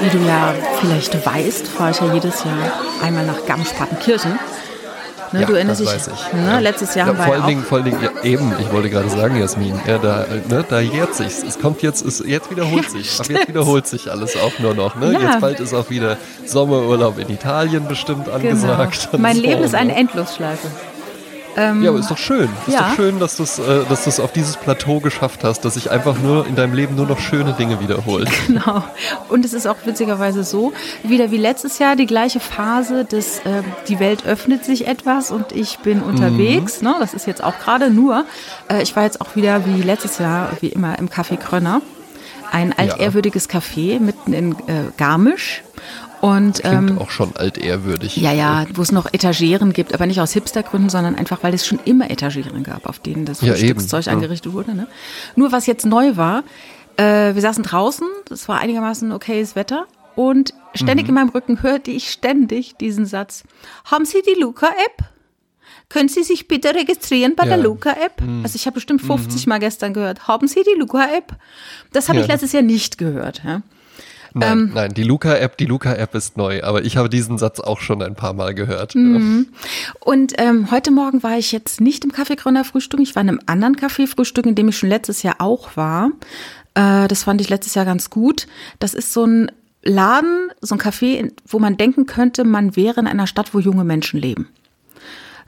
Wie du ja vielleicht weißt, fahre ich ja jedes Jahr einmal nach Garmisch-Partenkirchen. Ne, ja, du erinnerst das dich, weiß ich. Ne, Ja. letztes Jahr ja, war vor ja allen Dingen, auch, vor allen Dingen, ja, eben, ich wollte gerade sagen, Jasmin, ja, da, ne, da jährt sich's. Es kommt jetzt, es, jetzt wiederholt sich. Ab jetzt wiederholt sich alles auch nur noch. Ne? Ja. Jetzt bald ist auch wieder Sommerurlaub in Italien bestimmt angesagt. genau. Mein so, Leben ist ne? eine Endlosschleife. Ja, aber ist doch schön. Ist Ja. doch schön, dass du es äh, dass du's auf dieses Plateau geschafft hast, dass sich einfach nur in deinem Leben nur noch schöne Dinge wiederholen. Genau. Und es ist auch witzigerweise so, wieder wie letztes Jahr die gleiche Phase, dass äh, die Welt öffnet sich etwas und ich bin unterwegs. Ne? Das ist jetzt auch gerade nur. Äh, ich war jetzt auch wieder wie letztes Jahr, wie immer, im Café Krönner. Ein altehrwürdiges Café mitten in äh, Garmisch. Und Klingt ähm, auch schon altehrwürdig. ja, ja, wo es noch Etageren gibt, aber nicht aus Hipstergründen, sondern einfach, weil es schon immer Etageren gab, auf denen das Ja, Frühstückszeug angerichtet wurde. Ne? Nur was jetzt neu war, äh, wir saßen draußen, es war einigermaßen okayes Wetter und ständig Mhm. in meinem Rücken hörte ich ständig diesen Satz, haben Sie die Luca-App? Können Sie sich bitte registrieren bei der Ja. Mhm. Luca-App? Also ich habe bestimmt 50 Mal gestern gehört, haben Sie die Luca-App? Das habe ich Ja. letztes Jahr nicht gehört. Ja? Nein, Ähm, nein, die Luca-App, die Luca-App ist neu, aber ich habe diesen Satz auch schon ein paar Mal gehört. Mhm. Und ähm, heute Morgen war ich jetzt nicht im Kaffeegründer Frühstück. Ich war in einem anderen Café Frühstück, in dem ich schon letztes Jahr auch war. Äh, das fand ich letztes Jahr ganz gut. Das ist so ein Laden, so ein Café, wo man denken könnte, man wäre in einer Stadt, wo junge Menschen leben.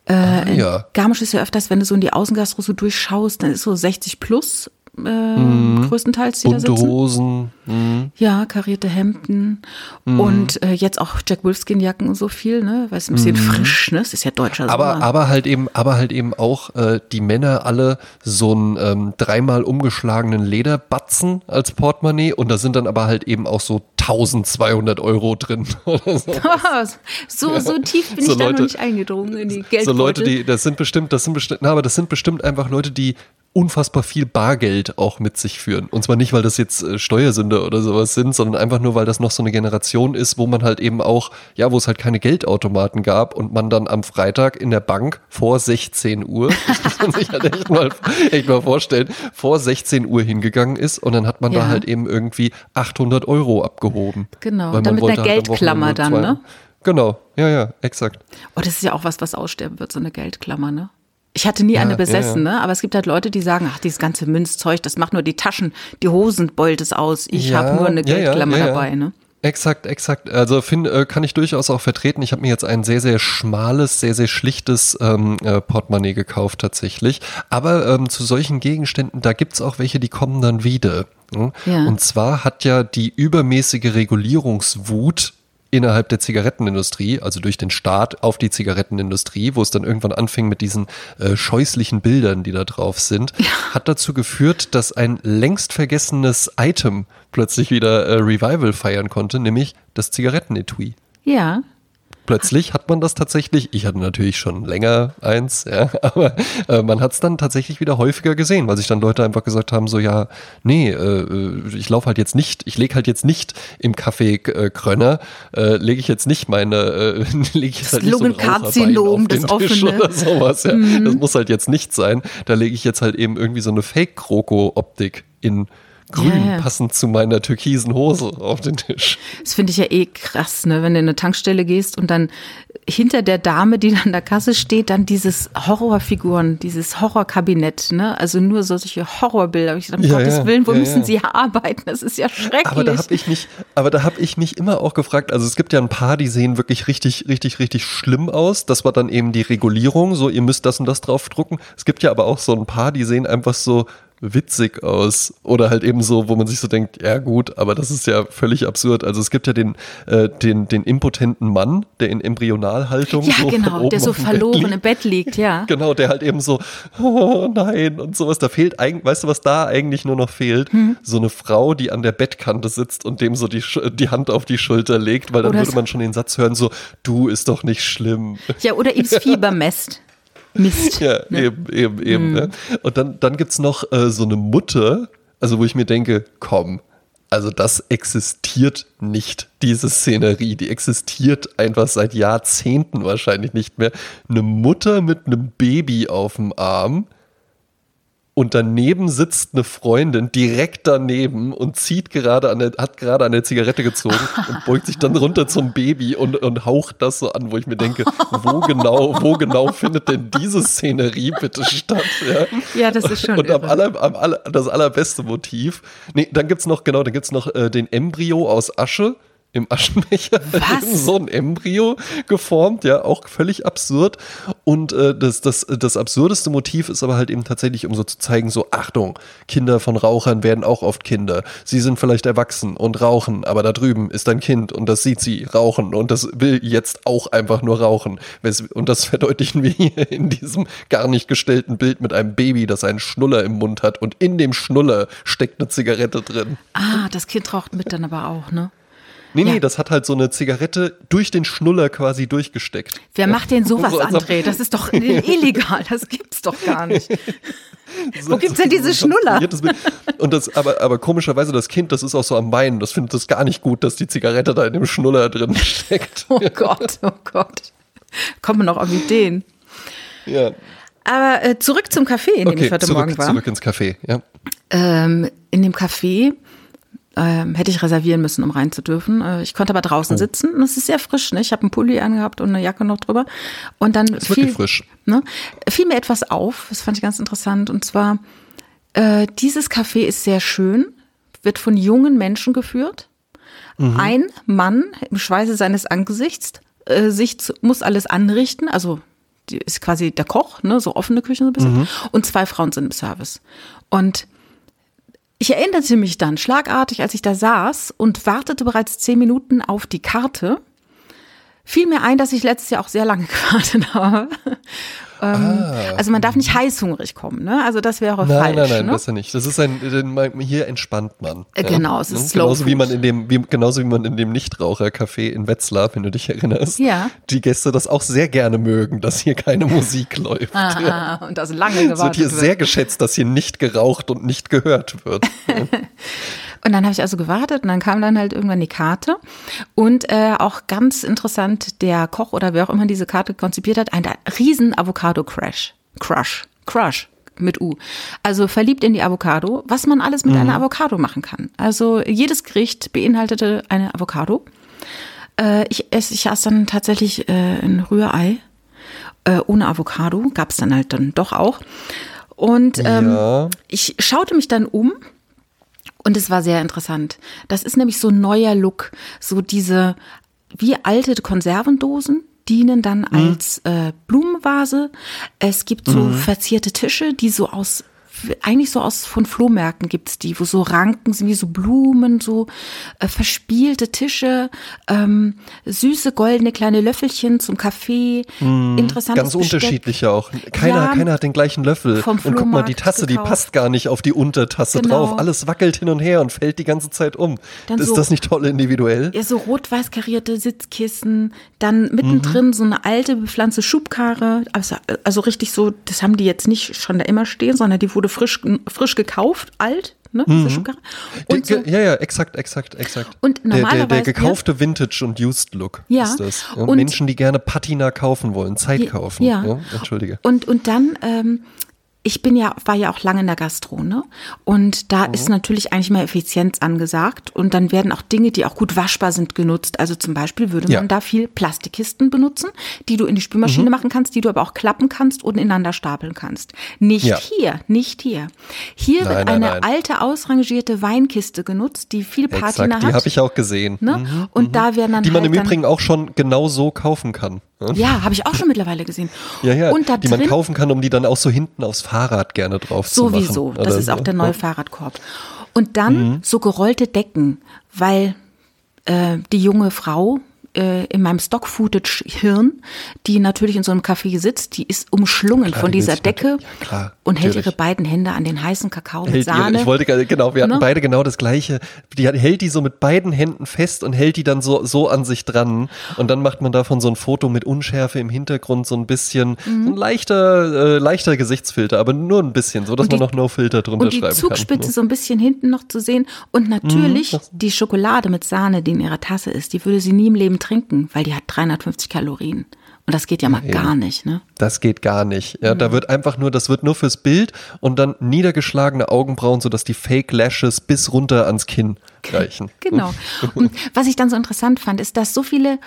Äh, in ja. Garmisch ist ja öfters, wenn du so in die Außengastro so durchschaust, dann ist so 60 plus äh, größtenteils, die da Bunte sitzen. Hosen. Mhm. Ja, karierte Hemden und äh, jetzt auch Jack Wolfskin Jacken und so viel, ne? Weil es ein bisschen frisch, ne? Es ist ja deutscher Aber, Sommer. aber halt eben, aber halt eben auch äh, die Männer alle so einen ähm, dreimal umgeschlagenen Lederbatzen als Portemonnaie und da sind dann aber halt eben auch so 1200 Euro drin. so. so, tief bin So ich da Leute- noch nicht eingedrungen in die Geldbeutel. So Leute, die, das sind bestimmt, das sind bestimmt, na, aber das sind bestimmt einfach Leute, die unfassbar viel Bargeld auch mit sich führen. Und zwar nicht, weil das jetzt äh, Steuersünder oder sowas sind, sondern einfach nur, weil das noch so eine Generation ist, wo man halt eben auch, ja, wo es halt keine Geldautomaten gab und man dann am Freitag in der Bank vor 16 Uhr, das muss man sich halt echt mal, echt mal vorstellen, vor 16 Uhr hingegangen ist und dann hat man Ja. da halt eben irgendwie 800 Euro abgehoben. Genau, Weil dann man mit einer halt am Geldklammer dann, ne? Genau, ja, ja, exakt. Oh, das ist ja auch was, was aussterben wird, so eine Geldklammer, ne? Ich hatte nie Ja, eine ja, besessen, ja. ne? Aber es gibt halt Leute, die sagen, ach, dieses ganze Münzzeug, das macht nur die Taschen, die Hosen beult es aus. Ich Ja, habe nur eine ja, ja, Geldklammer ja, ja. dabei, ne? Exakt, exakt. Also find, äh, kann ich durchaus auch vertreten. Ich habe mir jetzt ein sehr, sehr schmales, sehr, sehr schlichtes ähm, äh, Portemonnaie gekauft tatsächlich. Aber ähm, zu solchen Gegenständen, da gibt's auch welche, die kommen dann wieder. ne? Ja. Und zwar hat ja die übermäßige Regulierungswut innerhalb der Zigarettenindustrie, also durch den Staat auf die Zigarettenindustrie, wo es dann irgendwann anfing mit diesen äh, scheußlichen Bildern, die da drauf sind, hat dazu geführt, dass ein längst vergessenes Item plötzlich wieder äh, Revival feiern konnte, nämlich das Zigarettenetui. Ja. Plötzlich hat man das tatsächlich, ich hatte natürlich schon länger eins, ja, aber äh, man hat es dann tatsächlich wieder häufiger gesehen, weil sich dann Leute einfach gesagt haben, so ja, nee, äh, ich laufe halt jetzt nicht, ich lege halt jetzt nicht im Café äh, Krönner, äh, lege ich jetzt nicht meine, äh, lege ich jetzt halt nicht so ein auf das offene. oder sowas, ja. Das muss halt jetzt nicht sein. Da lege ich jetzt halt eben irgendwie so eine Fake-Kroko-Optik in grün, ja. passend zu meiner türkisen Hose auf den Tisch. Das finde ich ja eh krass, ne? wenn du in eine Tankstelle gehst und dann hinter der Dame, die an der Kasse steht, dann dieses Horrorfiguren, dieses Horrorkabinett, ne? Also nur solche Horrorbilder. Ich dachte, um Ja, Gottes ja, Willen, wo ja, müssen ja. sie arbeiten? Das ist ja schrecklich. Aber da habe ich mich, aber da habe ich mich immer auch gefragt. Also es gibt ja ein paar, die sehen wirklich richtig, richtig, richtig schlimm aus. Das war dann eben die Regulierung. So, ihr müsst das und das draufdrucken. Es gibt ja aber auch so ein paar, die sehen einfach so witzig aus oder halt eben so, wo man sich so denkt, ja gut, aber das ist ja völlig absurd. Also es gibt ja den, äh, den, den impotenten Mann, der in Embryonalhaltung ja, so genau, der so Bett verloren im Bett liegt, ja. Genau, der halt eben so, oh nein und sowas. Da fehlt eigentlich, weißt du, was da eigentlich nur noch fehlt? Hm. So eine Frau, die an der Bettkante sitzt und dem so die, die Hand auf die Schulter legt, weil dann Oder würde man schon den Satz hören, so, du ist doch nicht schlimm. Ja, oder ihms Fieber messt. Mist. Ja, eben, eben, eben. Ne? Und dann, dann gibt's noch äh, so eine Mutter, also wo ich mir denke, komm, also das existiert nicht, diese Szenerie. Die existiert einfach seit Jahrzehnten wahrscheinlich nicht mehr. Eine Mutter mit einem Baby auf dem Arm und daneben sitzt eine Freundin direkt daneben und zieht gerade an der, hat gerade an der Zigarette gezogen und beugt sich dann runter zum Baby und, und haucht das so an, wo ich mir denke, wo genau, wo genau findet denn diese Szenerie bitte statt? Ja, ja das ist schon. Und am aller, am aller, das allerbeste Motiv. Nee, dann gibt's noch, genau, dann gibt's noch äh, den Embryo aus Asche im Aschenbecher so ein Embryo geformt, ja, auch völlig absurd. Und äh, das, das, das absurdeste Motiv ist aber halt eben tatsächlich, um so zu zeigen, so Achtung, Kinder von Rauchern werden auch oft Kinder. Sie sind vielleicht erwachsen und rauchen, aber da drüben ist ein Kind und das sieht sie rauchen und das will jetzt auch einfach nur rauchen. Und das verdeutlichen wir hier in diesem gar nicht gestellten Bild mit einem Baby, das einen Schnuller im Mund hat und in dem Schnuller steckt eine Zigarette drin. Ah, das Kind raucht mit dann aber auch, ne? Nee, ja. nee, das hat halt so eine Zigarette durch den Schnuller quasi durchgesteckt. Wer ja. macht denn sowas, so, André? Das ist doch illegal, das gibt's doch gar nicht. Wo gibt's denn diese Schnuller? Und das, aber, aber komischerweise, das Kind, das ist auch so am Weinen, das findet es gar nicht gut, dass die Zigarette da in dem Schnuller drin steckt. Oh Gott, oh Gott. Kommen wir noch auf Ideen. Ja. Aber äh, zurück zum Café, in dem okay, ich heute zurück, Morgen war. Zurück ins Café, ja. Ähm, in dem Café ähm, hätte ich reservieren müssen, um rein zu dürfen. Äh, ich konnte aber draußen oh. sitzen und es ist sehr frisch. Ne? Ich habe einen Pulli angehabt und eine Jacke noch drüber. Und dann ist fiel, frisch. Ne, fiel mir etwas auf, das fand ich ganz interessant. Und zwar, äh, dieses Café ist sehr schön, wird von jungen Menschen geführt. Mhm. Ein Mann im Schweiße seines Angesichts äh, sich zu, muss alles anrichten, also ist quasi der Koch, ne, so offene Küche so ein bisschen. Mhm. Und zwei Frauen sind im Service. Und ich erinnerte mich dann schlagartig, als ich da saß und wartete bereits zehn Minuten auf die Karte, fiel mir ein, dass ich letztes Jahr auch sehr lange gewartet habe. Ähm, ah. Also man darf nicht heißhungrig kommen, ne? Also das wäre nein, falsch. Nein, nein, ne? besser nicht. Das ist ein, hier entspannt man. Äh, genau, es ist ja? slow genauso wie man in dem, wie, genauso wie man in dem Nichtrauchercafé in Wetzlar, wenn du dich erinnerst, ja. die Gäste das auch sehr gerne mögen, dass hier keine Musik läuft. Ah, ja. Und das lange gewartet Es wird hier wird. sehr geschätzt, dass hier nicht geraucht und nicht gehört wird. Und dann habe ich also gewartet und dann kam dann halt irgendwann die Karte. Und äh, auch ganz interessant, der Koch oder wer auch immer diese Karte konzipiert hat, ein riesen Avocado-Crash. Crush. Crush mit U. Also verliebt in die Avocado, was man alles mit mhm. einer Avocado machen kann. Also jedes Gericht beinhaltete eine Avocado. Äh, ich, esse, ich aß dann tatsächlich äh, ein Rührei äh, ohne Avocado, gab es dann halt dann doch auch. Und ähm, ja. ich schaute mich dann um und es war sehr interessant. Das ist nämlich so ein neuer Look, so diese wie alte Konservendosen, dienen dann Mhm. als äh, Blumenvase. Es gibt so verzierte Tische, die so aus eigentlich so aus von Flohmärkten gibt's die, wo so Ranken sind wie so Blumen, so äh, verspielte Tische, ähm, süße goldene kleine Löffelchen zum Kaffee, interessantes Ganz Besteck. unterschiedlich auch. Keiner, Ja, keiner hat den gleichen Löffel. vom und guck mal, die Tasse, die gekauft. passt gar nicht auf die Untertasse Genau. drauf. Alles wackelt hin und her und fällt die ganze Zeit um. Dann ist so- das nicht toll individuell? Ja, so rot-weiß karierte Sitzkissen, dann mittendrin so eine alte bepflanzte Schubkarre, also, also richtig so, das haben die jetzt nicht schon da immer stehen, sondern die wurde frisch, frisch gekauft, alt, ne, Schubkarre. Und so, ja, ja, exakt, exakt, exakt. Und der, der, der gekaufte Vintage und Used Look Ja, ist das. Ja, und- Menschen, die gerne Patina kaufen wollen, Zeit Ja, kaufen. ja. Entschuldige. Und, und dann, ähm, ich bin ja, war ja auch lange in der Gastro, ne? Und da Mhm. ist natürlich eigentlich mal Effizienz angesagt. Und dann werden auch Dinge, die auch gut waschbar sind, genutzt. Also zum Beispiel würde man Ja. Mhm. da viel Plastikkisten benutzen, die du in die Spülmaschine machen kannst, die du aber auch klappen kannst und ineinander stapeln kannst. Nicht Ja. hier, nicht hier. Hier Nein, wird eine nein. alte, ausrangierte Weinkiste genutzt, die viel Patina Exakt, die hat. habe ich auch gesehen. ne? Mhm. Und da werden dann Die man halt im Übrigen auch schon genau so kaufen kann. Ne? Ja, habe ich auch schon mittlerweile gesehen. Ja, ja, Und da die man drin, kaufen kann, um die dann auch so hinten aufs Fahrrad gerne drauf zu machen. Sowieso, das ist auch der neue Fahrradkorb. Und dann Mhm. so gerollte Decken, weil äh, die junge Frau äh, in meinem Stock-Footage-Hirn, die natürlich in so einem Café sitzt, die ist umschlungen Klar, von die dieser Decke natürlich- ja, und hält natürlich. ihre beiden Hände an den heißen Kakao mit Hält ihre, Sahne. ich wollte gerade- genau, wir hatten Ne? beide genau das gleiche. Die hält die so mit beiden Händen fest und hält die dann so, so an sich dran. Und dann macht man davon so ein Foto mit Unschärfe im Hintergrund, so ein bisschen, Mhm. so ein leichter, äh, leichter Gesichtsfilter, aber nur ein bisschen, so dass Und man die- noch No Filter drunter und die schreiben Zugspitze kann. ne? so ein bisschen hinten noch zu sehen. Und natürlich Mhm. die Schokolade mit Sahne, die in ihrer Tasse ist, die würde sie nie im Leben trinken, weil die hat 350 Kalorien. Und das geht ja mal Eben. gar nicht, ne? Das geht gar nicht. Ja, da wird einfach nur, das wird nur fürs Bild und dann niedergeschlagene Augenbrauen, sodass die Fake Lashes bis runter ans Kinn reichen. Genau. Und was ich dann so interessant fand, ist, dass so viele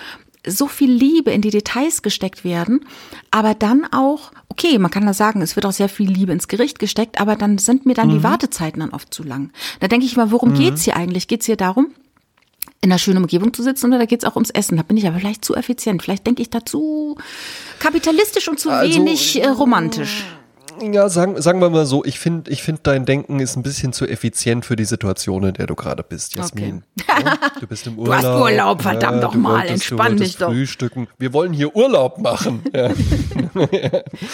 so viel Liebe in die Details gesteckt werden, aber dann auch, okay, man kann da sagen, es wird auch sehr viel Liebe ins Gericht gesteckt, aber dann sind mir dann Mhm. die Wartezeiten dann oft zu lang. Da denke ich mal, worum geht's hier eigentlich? Geht's hier darum, in einer schönen Umgebung zu sitzen oder geht's auch ums Essen? Da bin ich aber vielleicht zu effizient. Vielleicht denke ich da zu kapitalistisch und zu Also, wenig äh, romantisch. Ja, sagen, sagen wir mal so, ich finde, ich find, dein Denken ist ein bisschen zu effizient für die Situation, in der du gerade bist, Jasmin. Ja, du bist im Du Urlaub. hast Urlaub, verdammt doch du mal, wolltest- entspann du dich doch. Frühstücken. Wir wollen hier Urlaub machen. Ja.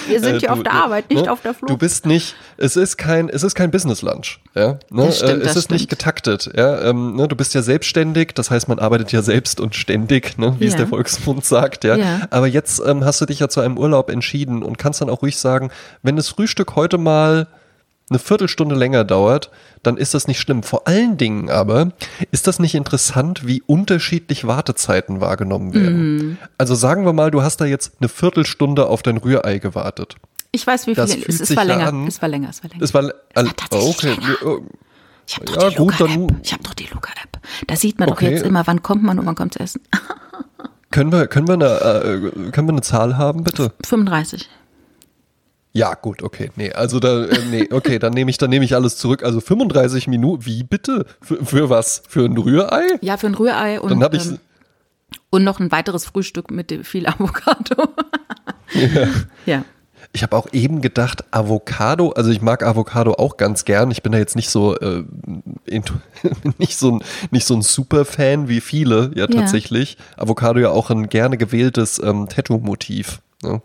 Wir sind Äh, hier du- auf der du- Arbeit, nicht ne? auf der Flucht. Du bist nicht, es ist kein, es ist kein Business Lunch. Ja? Ne? Das stimmt, äh, es das ist nicht stimmt. getaktet. Ja? Ähm, ne? Du bist ja selbstständig, das heißt, man arbeitet ja selbst und ständig, ne? wie es Ja. der Volksmund sagt. Ja? Ja. Aber jetzt ähm, hast du dich ja zu einem Urlaub entschieden und kannst dann auch ruhig sagen, wenn das Frühstück heute mal eine Viertelstunde länger dauert, dann ist das nicht schlimm. Vor allen Dingen aber ist das nicht interessant, wie unterschiedlich Wartezeiten wahrgenommen werden. Mhm. Also sagen wir mal, du hast da jetzt eine Viertelstunde auf dein Rührei gewartet. Ich weiß, wie viel. Es, es war länger. an. Es war länger. Es war länger. Es war, war tatsächlich okay. länger. Oh, Ich habe doch Ja, die gut, Luca-App. dann- Ich habe doch die Luca-App. Da sieht man doch Okay. jetzt immer, wann kommt man und wann kommt zu essen. Können wir, können wir eine, äh, können wir eine Zahl haben, bitte? 35. Ja, gut, okay. Nee, also da, äh, nee, okay, dann nehme ich, dann nehme ich alles zurück. Also 35 Minuten, wie bitte? Für, für was? Für ein Rührei? Ja, für ein Rührei und, Dann ich, ähm, und noch ein weiteres Frühstück mit dem- viel Avocado. ja. ich habe auch eben gedacht, Avocado, also ich mag Avocado auch ganz gern. Ich bin da jetzt nicht so, äh, nicht so ein, nicht so ein Superfan wie viele, ja, Ja. tatsächlich. Avocado ja auch ein gerne gewähltes ähm, Tattoo-Motiv. Ne?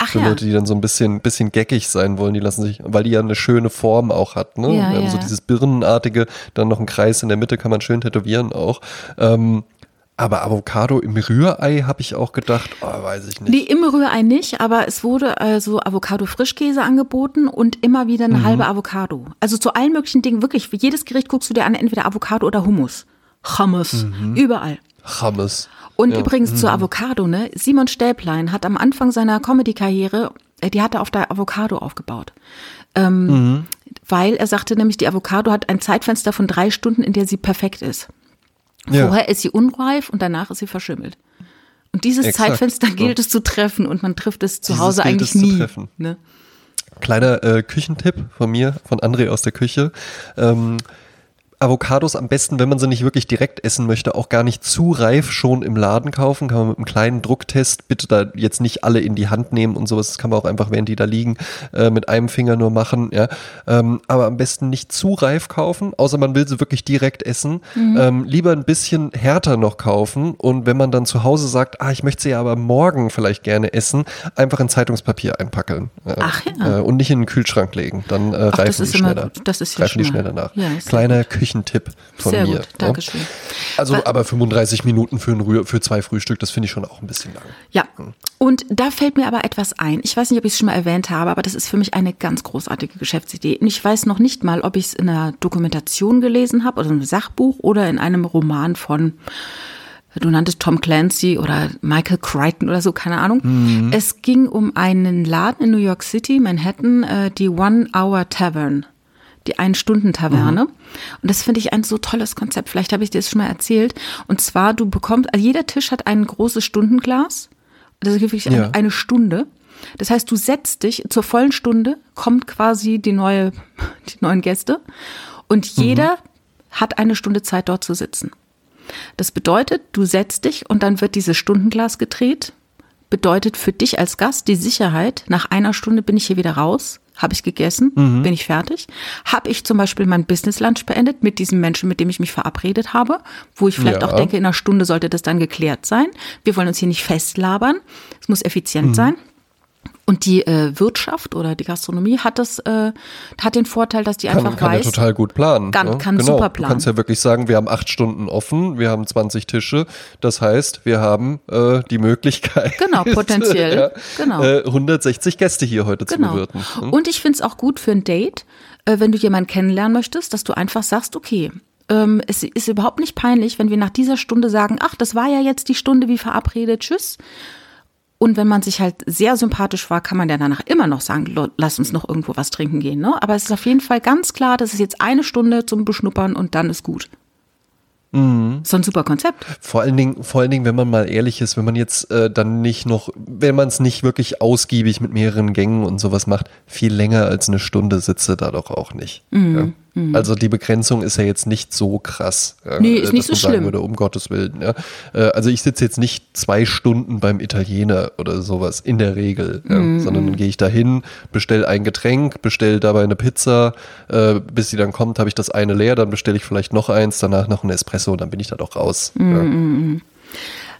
Ach Für ja. Leute, die dann so ein bisschen, bisschen geckig sein wollen, die lassen sich, weil die ja eine schöne Form auch hat, ne? Ja, Ähm, ja, so ja. dieses Birnenartige, dann noch ein Kreis in der Mitte kann man schön tätowieren auch. Ähm, aber Avocado im Rührei habe ich auch gedacht, oh, weiß ich nicht. Nee, im Rührei nicht, aber es wurde also Avocado-Frischkäse angeboten und immer wieder Mhm. eine halbe Avocado. Also zu allen möglichen Dingen, wirklich, für jedes Gericht guckst du dir an, entweder Avocado oder Hummus. Hummus, Mhm. überall. Hammes. Und übrigens zur Avocado, ne? Simon Stäblein hat am Anfang seiner Comedy-Karriere, äh, die hat er auf der Avocado aufgebaut. Ähm, Weil er sagte nämlich, die Avocado hat ein Zeitfenster von drei Stunden, in der sie perfekt ist. Ja. Vorher ist sie unreif und danach ist sie verschimmelt. Und dieses Exakt, Zeitfenster so. gilt es zu treffen und man trifft es zu Dieses Hause gilt eigentlich es zu nie. treffen. Ne? Kleiner äh, Küchentipp von mir, von André aus der Küche. Ähm, Avocados am besten, wenn man sie nicht wirklich direkt essen möchte, auch gar nicht zu reif schon im Laden kaufen. Kann man mit einem kleinen Drucktest bitte da jetzt nicht alle in die Hand nehmen und sowas. Das kann man auch einfach, während die da liegen, äh, mit einem Finger nur machen. Ja. Ähm, aber am besten nicht zu reif kaufen, außer man will sie wirklich direkt essen. Ähm, lieber ein bisschen härter noch kaufen und wenn man dann zu Hause sagt, ah, ich möchte sie aber morgen vielleicht gerne essen, einfach in Zeitungspapier einpackeln. Äh, Ach ja. äh, und nicht in den Kühlschrank legen. Dann äh, Ach, reifen das die immer schneller. Das ist ja reifen die schon mal- schneller nach. Ja, ist sehr Kleiner Küchentipp von Sehr mir. gut, Dankeschön. Also, Wa- aber 35 Minuten für, ein Rühr, für zwei Frühstück, das finde ich schon auch ein bisschen lang. Ja, und da fällt mir aber etwas ein. Ich weiß nicht, ob ich es schon mal erwähnt habe, aber das ist für mich eine ganz großartige Geschäftsidee. Und ich weiß noch nicht mal, ob ich es in einer Dokumentation gelesen habe oder in einem Sachbuch oder in einem Roman von, du nanntest Tom Clancy oder Michael Crichton oder so, keine Ahnung. Es ging um einen Laden in New York City, Manhattan, äh, die One Hour Tavern. Die Ein-Stunden-Taverne. Und das finde ich ein so tolles Konzept. Vielleicht habe ich dir das schon mal erzählt. Und zwar, du bekommst, also jeder Tisch hat ein großes Stundenglas. Das ist wirklich Ja. eine, eine Stunde. Das heißt, du setzt dich zur vollen Stunde, kommt quasi die neue, die neuen Gäste und jeder hat eine Stunde Zeit, dort zu sitzen. Das bedeutet, du setzt dich und dann wird dieses Stundenglas gedreht. Bedeutet für dich als Gast die Sicherheit, nach einer Stunde bin ich hier wieder raus, habe ich gegessen, bin ich fertig. Habe ich zum Beispiel mein Business Lunch beendet mit diesem Menschen, mit dem ich mich verabredet habe, wo ich vielleicht Ja. auch denke, in einer Stunde sollte das dann geklärt sein. Wir wollen uns hier nicht festlabern. Es muss effizient sein. Und die äh, Wirtschaft oder die Gastronomie hat das, äh, hat den Vorteil, dass die Kann, einfach kann weiß, ja total gut planen. Kann- ne? kann genau. super Du planen. kannst ja wirklich sagen, wir haben acht Stunden offen, wir haben 20 Tische. Das heißt, wir haben äh, die Möglichkeit, Genau, potenziell. Genau. Äh, 160 Gäste hier heute zu Genau. bewirten. Hm? Und ich finde es auch gut für ein Date, äh, wenn du jemanden kennenlernen möchtest, dass du einfach sagst, okay, ähm, es ist überhaupt nicht peinlich, wenn wir nach dieser Stunde sagen, ach, das war ja jetzt die Stunde wie verabredet, tschüss. Und wenn man sich halt sehr sympathisch war, kann man ja danach immer noch sagen, lass uns noch irgendwo was trinken gehen. Ne? Aber es ist auf jeden Fall ganz klar, das ist jetzt eine Stunde zum Beschnuppern und dann ist gut. Mhm. So ein super Konzept. Vor allen Dingen, vor allen Dingen, wenn man mal ehrlich ist, wenn man jetzt äh, dann nicht noch, wenn man es nicht wirklich ausgiebig mit mehreren Gängen und sowas macht, viel länger als eine Stunde sitze da doch auch nicht. Mhm. Ja? Mhm. Also die Begrenzung ist ja jetzt nicht so krass. Nee, ist nicht so schlimm. Würde, um Gottes Willen. Ja. Äh, also ich sitze jetzt nicht zwei Stunden beim Italiener oder sowas, in der Regel. Ja, mhm. Sondern dann gehe ich da hin, bestelle ein Getränk, bestelle dabei eine Pizza. Äh, bis sie dann kommt, habe ich das eine leer, dann bestelle ich vielleicht noch eins, danach noch ein Espresso und dann bin ich da doch raus. Mhm. Ja.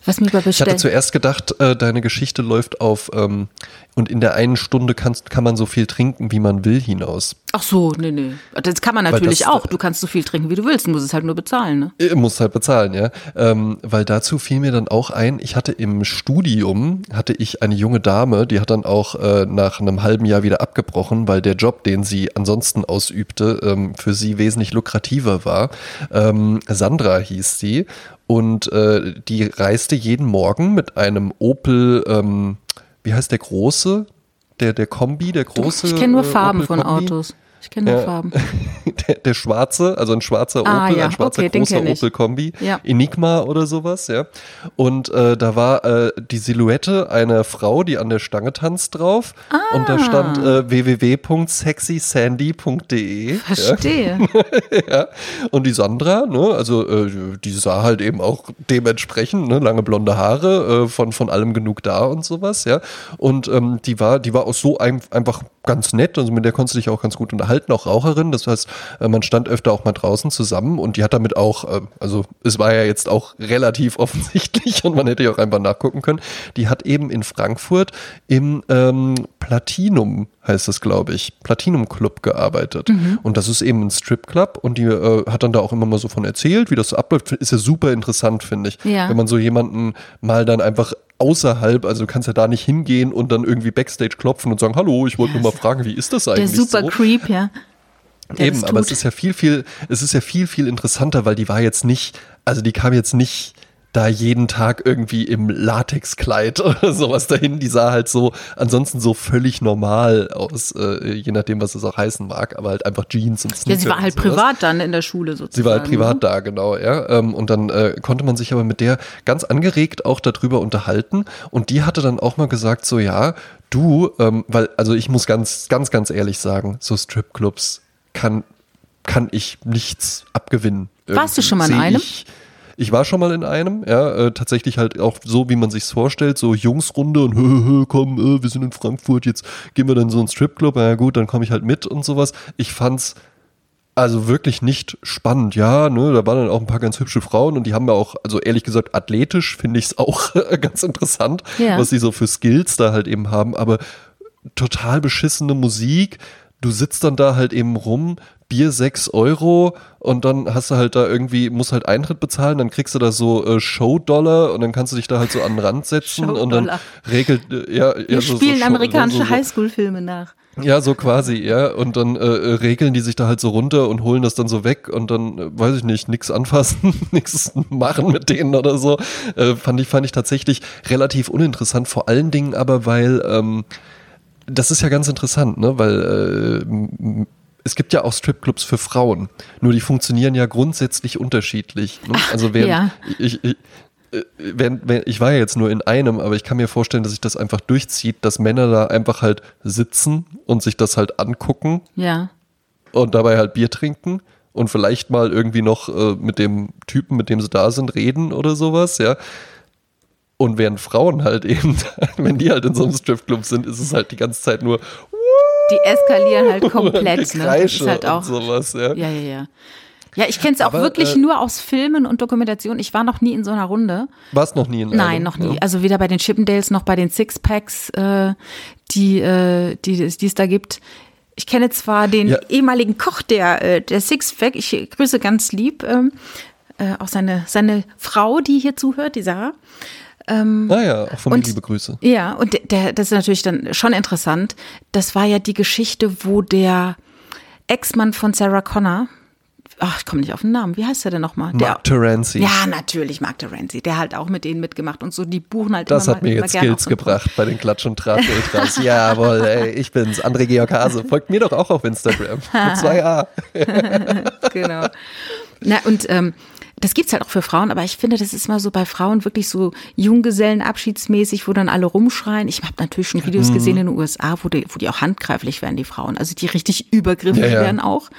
Was mir Ich hatte zuerst gedacht, äh, deine Geschichte läuft auf ähm, und in der einen Stunde kannst, kann man so viel trinken, wie man will, hinaus. Ach so, nee, nee. Das kann man natürlich das, auch. Du kannst so viel trinken, wie du willst. Du musst es halt nur bezahlen, ne? Du musst halt bezahlen, ja. Ähm, weil dazu fiel mir dann auch ein, ich hatte im Studium, hatte ich eine junge Dame, die hat dann auch äh, nach einem halben Jahr wieder abgebrochen, weil der Job, den sie ansonsten ausübte, ähm, für sie wesentlich lukrativer war. Ähm, Sandra hieß sie und äh, die reiste jeden Morgen mit einem Opel, ähm, wie heißt der große? Der, der Kombi, der große. Ich kenne nur äh, Farben von Autos. Ich kenne nur Farben. Der, der, schwarze, also ein schwarzer ah, Opel, ja. ein schwarzer okay, großer Opel-Kombi, ja. Enigma oder sowas, ja. Und äh, da war äh, die Silhouette einer Frau, die an der Stange tanzt drauf. Ah. Und da stand äh, www.sexysandy.de. Verstehe. Ja. ja. Und die Sandra, ne, also äh, die sah halt eben auch dementsprechend, ne, lange blonde Haare, äh, von, von allem genug da und sowas, ja. Und ähm, die war, die war auch so ein, einfach ganz nett, also mit der konntest du dich auch ganz gut unterhalten, auch Raucherin. Das heißt, äh, man stand öfter auch mal draußen zusammen und die hat damit auch, äh, also es war ja jetzt auch relativ offensichtlich und man hätte ja auch einfach nachgucken können. Die hat eben in Frankfurt im ähm, Platinum heißt das, glaube ich, Platinum Club gearbeitet. Mhm. Und das ist eben ein Stripclub und die äh, hat dann da auch immer mal so von erzählt, wie das so abläuft. Ist ja super interessant, finde ich. Ja. Wenn man so jemanden mal dann einfach außerhalb, also du kannst ja da nicht hingehen und dann irgendwie Backstage klopfen und sagen, hallo, ich wollte nur mal fragen, wie ist das eigentlich? Der super so? Creep, ja. Der Eben, aber es ist ja viel, viel, es ist ja viel, viel interessanter, weil die war jetzt nicht, also die kam jetzt nicht da jeden Tag irgendwie im Latexkleid oder sowas dahin. Die sah halt so, ansonsten so völlig normal aus, äh, je nachdem, was es auch heißen mag, aber halt einfach Jeans und Sneaker. Ja, sie war halt privat dann in der Schule sozusagen. Sie war halt privat ne? da, genau, ja. Ähm, und dann äh, konnte man sich aber mit der ganz angeregt auch darüber unterhalten. Und die hatte dann auch mal gesagt, so ja, du, ähm, weil, also ich muss ganz, ganz, ganz ehrlich sagen, so Stripclubs kann, kann ich nichts abgewinnen. Warst du schon mal in einem? Ich, ich war schon mal in einem, ja, äh, tatsächlich halt auch so, wie man sich's vorstellt, so Jungsrunde und hö, hö, komm, äh, wir sind in Frankfurt, jetzt gehen wir dann so einen Stripclub, na ja, gut, dann komme ich halt mit und sowas. Ich fand's also wirklich nicht spannend, ja, ne, da waren dann auch ein paar ganz hübsche Frauen und die haben ja auch, also ehrlich gesagt, athletisch finde ich es auch ganz interessant, ja. was sie so für Skills da halt eben haben, aber total beschissene Musik, du sitzt dann da halt eben rum, Bier 6 Euro und dann hast du halt da irgendwie, musst halt Eintritt bezahlen, dann kriegst du da so äh, Show-Dollar und dann kannst du dich da halt so an den Rand setzen und dann regelt, äh, ja, Wir ja, so, spielen so amerikanische so, Highschool-Filme nach. Ja, so quasi, ja. Und dann äh, äh, regeln die sich da halt so runter und holen das dann so weg und dann, äh, weiß ich nicht, nix anfassen, nix machen mit denen oder so. Äh, fand ich, fand ich tatsächlich relativ uninteressant, vor allen Dingen aber, weil, ähm, das ist ja ganz interessant, ne? weil äh, es gibt ja auch Stripclubs für Frauen, nur die funktionieren ja grundsätzlich unterschiedlich. Ne? Also während ja. ich, ich, äh, während, während, ich war ja jetzt nur in einem, aber ich kann mir vorstellen, dass sich das einfach durchzieht, dass Männer da einfach halt sitzen und sich das halt angucken. Ja. Und dabei halt Bier trinken und vielleicht mal irgendwie noch äh, mit dem Typen, mit dem sie da sind, reden oder sowas, ja. Und während Frauen halt eben, wenn die halt in so einem Stripclub sind, ist es halt die ganze Zeit nur die eskalieren halt komplett. ne? Das ist halt auch sowas, ja. Ja, ja, ja. Ja, ich kenne es auch wirklich äh, nur aus Filmen und Dokumentationen. Ich war noch nie in so einer Runde. Warst noch nie in einer Nein, noch nie. Ja. Also weder bei den Chippendales noch bei den Sixpacks, äh, die, äh, die, die es da gibt. Ich kenne zwar den ja. ehemaligen Koch der, äh, der Sixpack, ich grüße ganz lieb, ähm, äh, auch seine, seine Frau, die hier zuhört, die Sarah. Ähm, ah ja, auch von und, liebe Grüße. Ja, und der, der, das ist natürlich dann schon interessant. Das war ja die Geschichte, wo der Ex-Mann von Sarah Connor, ach, ich komme nicht auf den Namen. Wie heißt der denn nochmal? Mark Terenzi. Ja, natürlich, Mark Terenzi. Der hat auch mit denen mitgemacht und so, die buchen halt Das immer hat mir immer jetzt Skills gebracht bei den Klatsch- und Trat-Ultras. Jawohl, ey, ich bin's, André Georg Hase. Folgt mir doch auch auf Instagram. Mit zwei A. genau. Na, und ähm, das gibt's halt auch für Frauen, aber ich finde, das ist mal so bei Frauen wirklich so Junggesellenabschiedsmäßig, wo dann alle rumschreien. Ich habe natürlich schon Mhm. Videos gesehen in den USA, wo die, wo die auch handgreiflich werden, die Frauen. Also die richtig übergriffig Ja, ja. werden auch.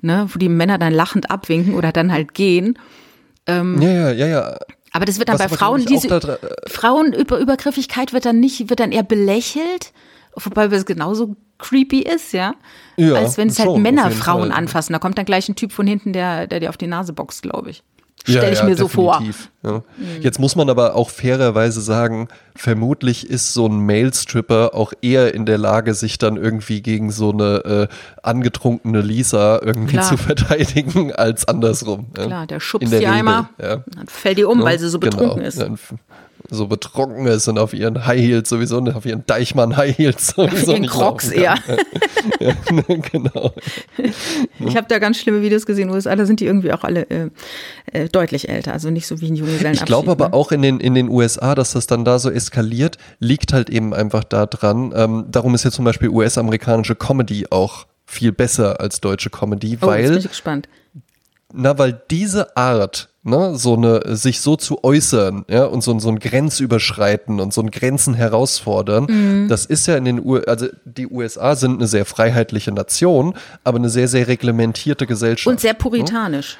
Ne, wo die Männer dann lachend abwinken oder dann halt gehen. Ja, ja, ja, ja. Aber das wird dann Was bei Frauen, diese da Frauenübergriffigkeit wird dann nicht, wird dann eher belächelt, wobei es genauso creepy ist, ja. Ja, als wenn es halt Männer Frauen Fall. anfassen. Da kommt dann gleich ein Typ von hinten, der, der dir auf die Nase boxt, glaube ich. Ja, Stelle ich ja, mir so vor. Mhm. Ja. Jetzt muss man aber auch fairerweise sagen, vermutlich ist so ein Mail-Stripper auch eher in der Lage, sich dann irgendwie gegen so eine äh, angetrunkene Lisa irgendwie Klar. zu verteidigen, als andersrum. ja. Klar, der schubst die Regel, einmal, Ja. dann fällt die um, weil sie so betrunken genau. ist. So betrunken ist und auf ihren High Heels sowieso, auf ihren Deichmann High Heels sowieso ihren nicht Crocs eher. ja, genau. Ich habe da ganz schlimme Videos gesehen in USA, da sind die irgendwie auch alle äh, äh, deutlich älter, also nicht so wie ein Junggesellenabschied. Ich glaube aber ne? auch in den, in den USA, dass das dann da so eskaliert, liegt halt eben einfach daran. Ähm, darum ist ja zum Beispiel US-amerikanische Comedy auch viel besser als deutsche Comedy, Oh, jetzt bin weil, ich gespannt. na, weil diese Art, ne, so eine, sich so zu äußern, ja, und so, ein- so ein Grenzüberschreiten und so ein Grenzen herausfordern, Mhm. das ist ja in den U also die USA sind eine sehr freiheitliche Nation, aber eine sehr, sehr reglementierte Gesellschaft. Und sehr puritanisch.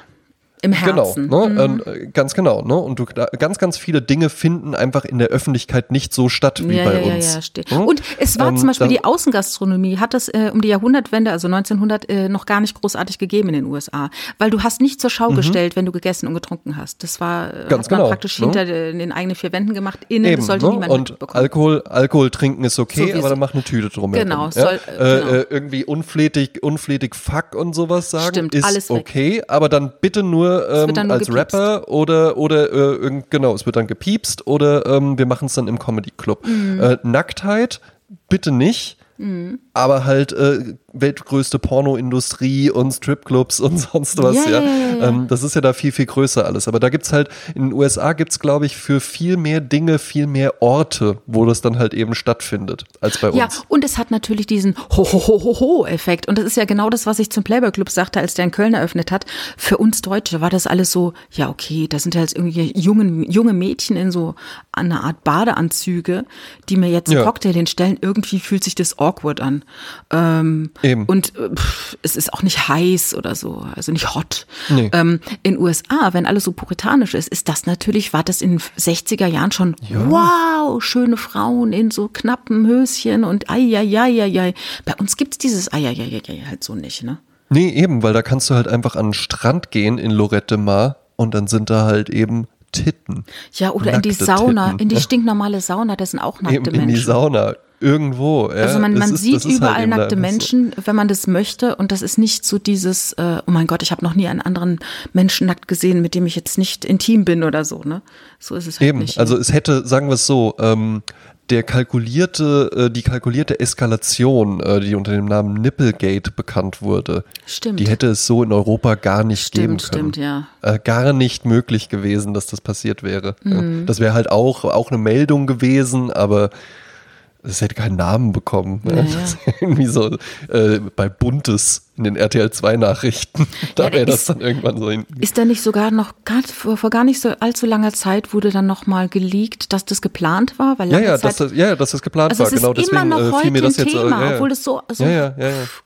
Im Genau, Herzen. ne? ähm, ganz genau, ne? Und du, ganz, ganz viele Dinge finden einfach in der Öffentlichkeit nicht so statt wie ja, bei ja, uns. Ja, ja, steht. Hm? Und es war Ähm, zum Beispiel die Außengastronomie, hat das äh, um die Jahrhundertwende, also 1900, äh, noch gar nicht großartig gegeben in den USA. Weil du hast nicht zur Schau gestellt, wenn du gegessen und getrunken hast. Das war äh, Mhm. Ganz genau, praktisch ne? hinter den, den eigenen vier Wänden gemacht. Innen, Eben, sollte ne? niemand und. Alkohol, Alkohol trinken ist okay, Sowieso. aber dann mach eine Tüte drum. Genau, soll- äh, genau. äh, irgendwie unflätig, unflätig Fuck und sowas sagen Stimmt, ist okay, aber dann bitte nur, ähm, wird dann nur als gepiepst. Rapper oder oder äh, genau, es wird dann gepiepst oder ähm, wir machen es dann im Comedy Club. Mhm. Äh, Nacktheit bitte nicht. Aber halt äh, weltgrößte Pornoindustrie und Stripclubs und sonst was, Ja, ja. ja, ja, ja. Ähm, das ist ja da viel, viel größer alles. Aber da gibt's halt, in den USA gibt's glaube ich, für viel mehr Dinge, viel mehr Orte, wo das dann halt eben stattfindet, als bei Ja, uns. und es hat natürlich diesen Ho-Ho-Ho-Ho-Effekt. Und das ist ja genau das, was ich zum Playboy Club sagte, als der in Köln eröffnet hat. Für uns Deutsche war das alles so, ja, okay, da sind ja jetzt irgendwie junge, junge Mädchen in so einer Art Badeanzüge, die mir jetzt einen Ja. Cocktail hinstellen. Irgendwie fühlt sich das awkward an. Ähm, Eben. Und äh, pff, es ist auch nicht heiß oder so, also nicht hot. Nee. Ähm, in USA, wenn alles so puritanisch ist, ist das natürlich, war das in den 60er Jahren schon, wow, schöne Frauen in so knappen Höschen und ai. Bei uns gibt's dieses ai halt so nicht, ne? Nee, eben, weil da kannst du halt einfach an den Strand gehen in Lorette Mar und dann sind da halt eben Titten. Ja, oder in die Sauna, Titten. in die stinknormale Sauna, das sind auch nackte Eben in die Menschen. Sauna. Irgendwo. Ja. Also man, man ist- sieht halt überall da nackte. Menschen, wenn man das möchte. Und das ist nicht so dieses, äh, oh mein Gott, ich habe noch nie einen anderen Menschen nackt gesehen, mit dem ich jetzt nicht intim bin oder so. Ne? So ist es halt Eben, nicht. also es hätte, sagen wir es so, ähm, der kalkulierte, äh, die kalkulierte Eskalation, äh, die unter dem Namen Nipplegate bekannt wurde, Stimmt. die hätte es so in Europa gar nicht geben Stimmt, können. stimmt, ja. Äh, gar nicht möglich gewesen, dass das passiert wäre. Mhm. Das wäre halt auch, auch eine Meldung gewesen, aber es hätte keinen Namen bekommen. Ne? Ja, ja. Das ist irgendwie so äh, bei Buntes in den RTL 2 Nachrichten. Da Ja, wäre das dann irgendwann so hin. Ist da nicht sogar noch gar, vor, vor gar nicht so allzu langer Zeit wurde dann noch mal geleakt, dass das geplant war? Weil Ja, ja, Zeit, dass das, ja, dass das geplant also war. genau immer deswegen noch äh, fiel mir das ein jetzt äh, Thema, ja, ja. obwohl das so, so Ja,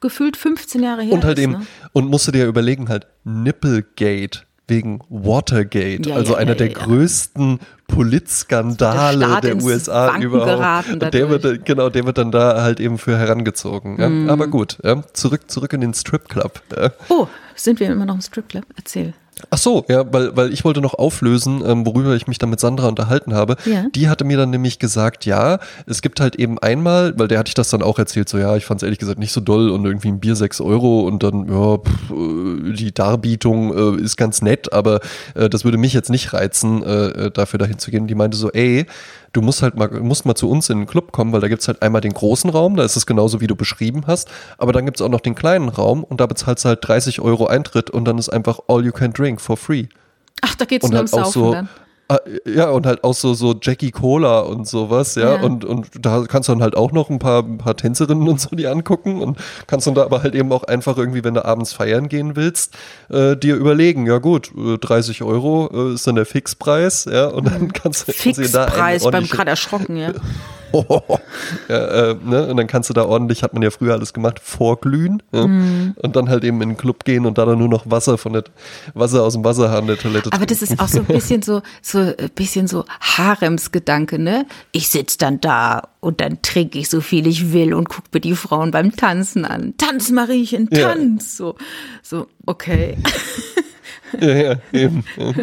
gefühlt 15 Jahre her Und halt ist. eben, ne? und musst du dir überlegen, halt, Nipplegate wegen Watergate, also einer der größten Politskandale Der der, USA überhaupt. geraten Und der wird, genau, der wird dann da halt eben für herangezogen. Ja? Mhm. Aber gut, ja? zurück, zurück in den Stripclub. Ja? Oh, sind wir immer noch im Stripclub? Erzähl. Ach so, ja, weil, weil ich wollte noch auflösen, ähm, worüber ich mich dann mit Sandra unterhalten habe. Ja. Die hatte mir dann nämlich gesagt, ja, es gibt halt eben einmal, weil der hatte ich das dann auch erzählt, so ja, ich fand es ehrlich gesagt nicht so doll und irgendwie ein Bier 6 Euro und dann, ja, pff, äh, die Darbietung äh, ist ganz nett, aber äh, das würde mich jetzt nicht reizen, äh, äh, dafür dahin zu gehen. Die meinte so, ey, du musst halt mal, musst mal zu uns in den Club kommen, weil da gibt's halt einmal den großen Raum, da ist es genauso, wie du beschrieben hast, aber dann gibt's auch noch den kleinen Raum und da bezahlst du halt 30 Euro Eintritt und dann ist einfach all you can drink for free. Ach, da geht's Und nur halt ums Saufen so, dann. Ah, Ja, und halt auch so, so Jackie Cola und sowas, ja. Ja. Und, und da kannst du dann halt auch noch ein paar, ein paar Tänzerinnen und so die angucken und kannst dann da aber halt eben auch einfach irgendwie, wenn du abends feiern gehen willst, äh, dir überlegen, ja gut, äh, 30 Euro äh, ist dann der Fixpreis, ja, und dann kannst, du- kannst du Fixpreis, beim gerade erschrocken, ja. ja, äh, ne? Und dann kannst du da ordentlich, hat man ja früher alles gemacht, vorglühen ja? Mhm. und dann halt eben in den Club gehen und da dann nur noch Wasser von der Wasser aus dem Wasserhahn der Toilette Aber das ist auch so ein bisschen so, so ein bisschen so Haremsgedanke, ne? Ich sitz dann da und dann trinke ich so viel ich will und guck mir die Frauen beim Tanzen an. Tanz, Mariechen, Ja. tanz! So, so, okay. ja, ja, eben. Ja.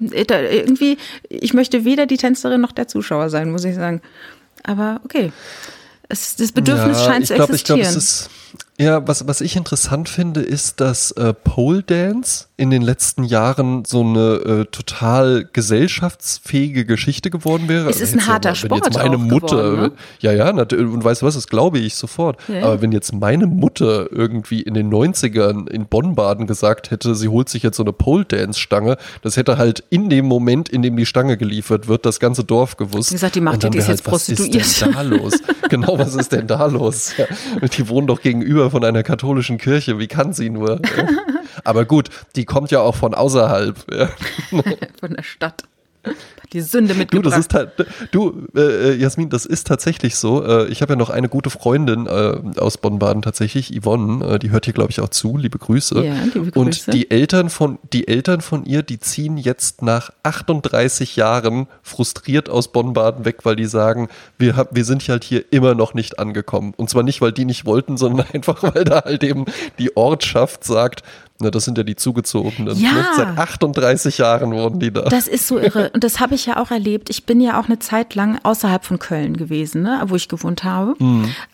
Irgendwie, ich möchte weder die Tänzerin noch der Zuschauer sein, muss ich sagen. Aber okay. Es, das Bedürfnis Ja, scheint ich zu glaub, ich existieren. glaube, es ist ja, was, was ich interessant finde, ist, dass äh, Pole Dance in den letzten Jahren so eine äh, total gesellschaftsfähige Geschichte geworden wäre. Es ist Also ein jetzt ja harter mal, wenn jetzt Sport meine Mutter, geworden, ne? ja, ja, und weißt du was, das glaube ich sofort. Ja. Aber wenn jetzt meine Mutter irgendwie in den 90ern in Bonn-Baden gesagt hätte, sie holt sich jetzt so eine Pole Dance Stange, das hätte halt in dem Moment, in dem die Stange geliefert wird, das ganze Dorf gewusst. Wie gesagt, die macht die, ist wär jetzt was ist prostituiert. denn da los? genau, was ist denn da los? Ja, die wohnen doch gegenüber von einer katholischen Kirche. Wie kann sie nur? Aber gut, die kommt ja auch von außerhalb. Von der Stadt. Die Sünde Du, mitgebracht. halt, du, äh, Jasmin, das ist tatsächlich so. Äh, ich habe ja noch eine gute Freundin äh, aus Bonn-Baden tatsächlich, Yvonne, äh, die hört hier, glaube ich, auch zu. Liebe Grüße. Ja, liebe Grüße. Und die Eltern von, die Eltern von ihr, die ziehen jetzt nach 38 Jahren frustriert aus Bonn-Baden weg, weil die sagen, wir, hab, wir sind halt hier immer noch nicht angekommen. Und zwar nicht, weil die nicht wollten, sondern einfach, weil da halt eben die Ortschaft sagt, na, das sind ja die Zugezogenen. Ja. Ne? Seit 38 Jahren wurden die da. Das ist so irre. Und das habe ich ja auch erlebt. Ich bin ja auch eine Zeit lang außerhalb von Köln gewesen, ne, wo ich gewohnt habe.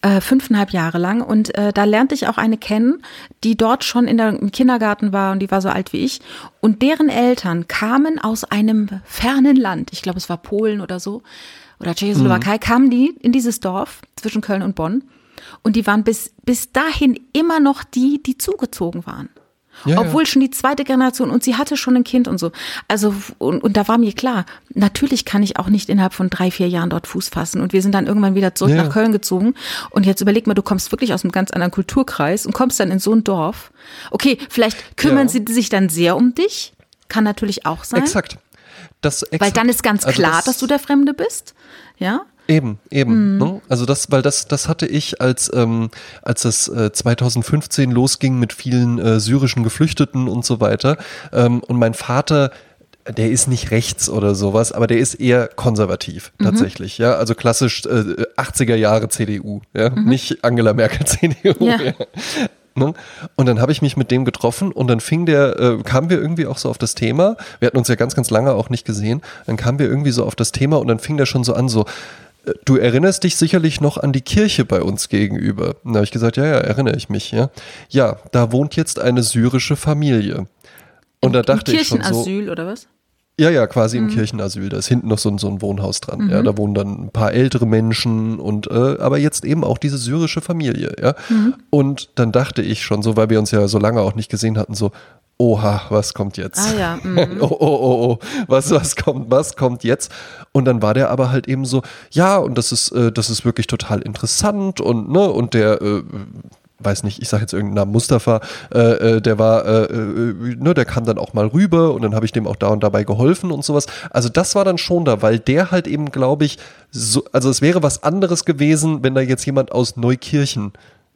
Äh, fünfeinhalb Jahre lang. Und äh, da lernte ich auch eine kennen, die dort schon in der, im Kindergarten war und die war so alt wie ich. Und deren Eltern kamen aus einem fernen Land. Ich glaube, es war Polen oder so. Oder Tschechoslowakei. Kamen die in dieses Dorf zwischen Köln und Bonn. Und die waren bis, bis dahin immer noch die, die zugezogen waren. Ja, ja. Obwohl schon die zweite Generation und sie hatte schon ein Kind und so. Also, und, und da war mir klar, natürlich kann ich auch nicht innerhalb von drei, vier Jahren dort Fuß fassen. Und wir sind dann irgendwann wieder zurück Ja. nach Köln gezogen. Und jetzt überleg mal, du kommst wirklich aus einem ganz anderen Kulturkreis und kommst dann in so ein Dorf. Okay, vielleicht kümmern Ja. sie sich dann sehr um dich. Kann natürlich auch sein. Exakt. Das exakt. Weil dann ist ganz Also klar, dass du der Fremde bist. Ja. Eben, eben. Mhm. Ne? Also das, weil das, das hatte ich, als, ähm, als es äh, 2015 losging mit vielen äh, syrischen Geflüchteten und so weiter. Ähm, und mein Vater, der ist nicht rechts oder sowas, aber der ist eher konservativ Mhm. tatsächlich. Ja, also klassisch äh, 80er Jahre CDU, ja, nicht Angela Merkel CDU. Mhm. Ja. Ja. Ne? Und dann habe ich mich mit dem getroffen und dann fing der, äh, kamen wir irgendwie auch so auf das Thema. Wir hatten uns ja ganz, ganz lange auch nicht gesehen. Dann kamen wir irgendwie so auf das Thema und dann fing der schon so an, so, du erinnerst dich sicherlich noch an die Kirche bei uns gegenüber. Da habe ich gesagt, ja, ja, erinnere ich mich, ja. Ja, da wohnt jetzt eine syrische Familie. Und da dachte Im ich schon so, Kirchenasyl oder was? ja, ja, quasi im Kirchenasyl. Da ist hinten noch so ein, so ein Wohnhaus dran. Ja, da wohnen dann ein paar ältere Menschen und äh, aber jetzt eben auch diese syrische Familie. Ja, und dann dachte ich schon so, weil wir uns ja so lange auch nicht gesehen hatten, so. Oha, was kommt jetzt? Ah ja, mhm. oh, oh, oh, oh, was, was kommt, was kommt jetzt? Und dann war der aber halt eben so, ja, und das ist, äh, das ist wirklich total interessant und, ne, und der, äh, weiß nicht, ich sage jetzt irgendeinen Namen, Mustafa, äh, äh, der war, äh, äh, ne, der kam dann auch mal rüber und dann habe ich dem auch da und dabei geholfen und sowas. Also das war dann schon da, weil der halt eben, glaube ich, so, also es wäre was anderes gewesen, wenn da jetzt jemand aus Neukirchen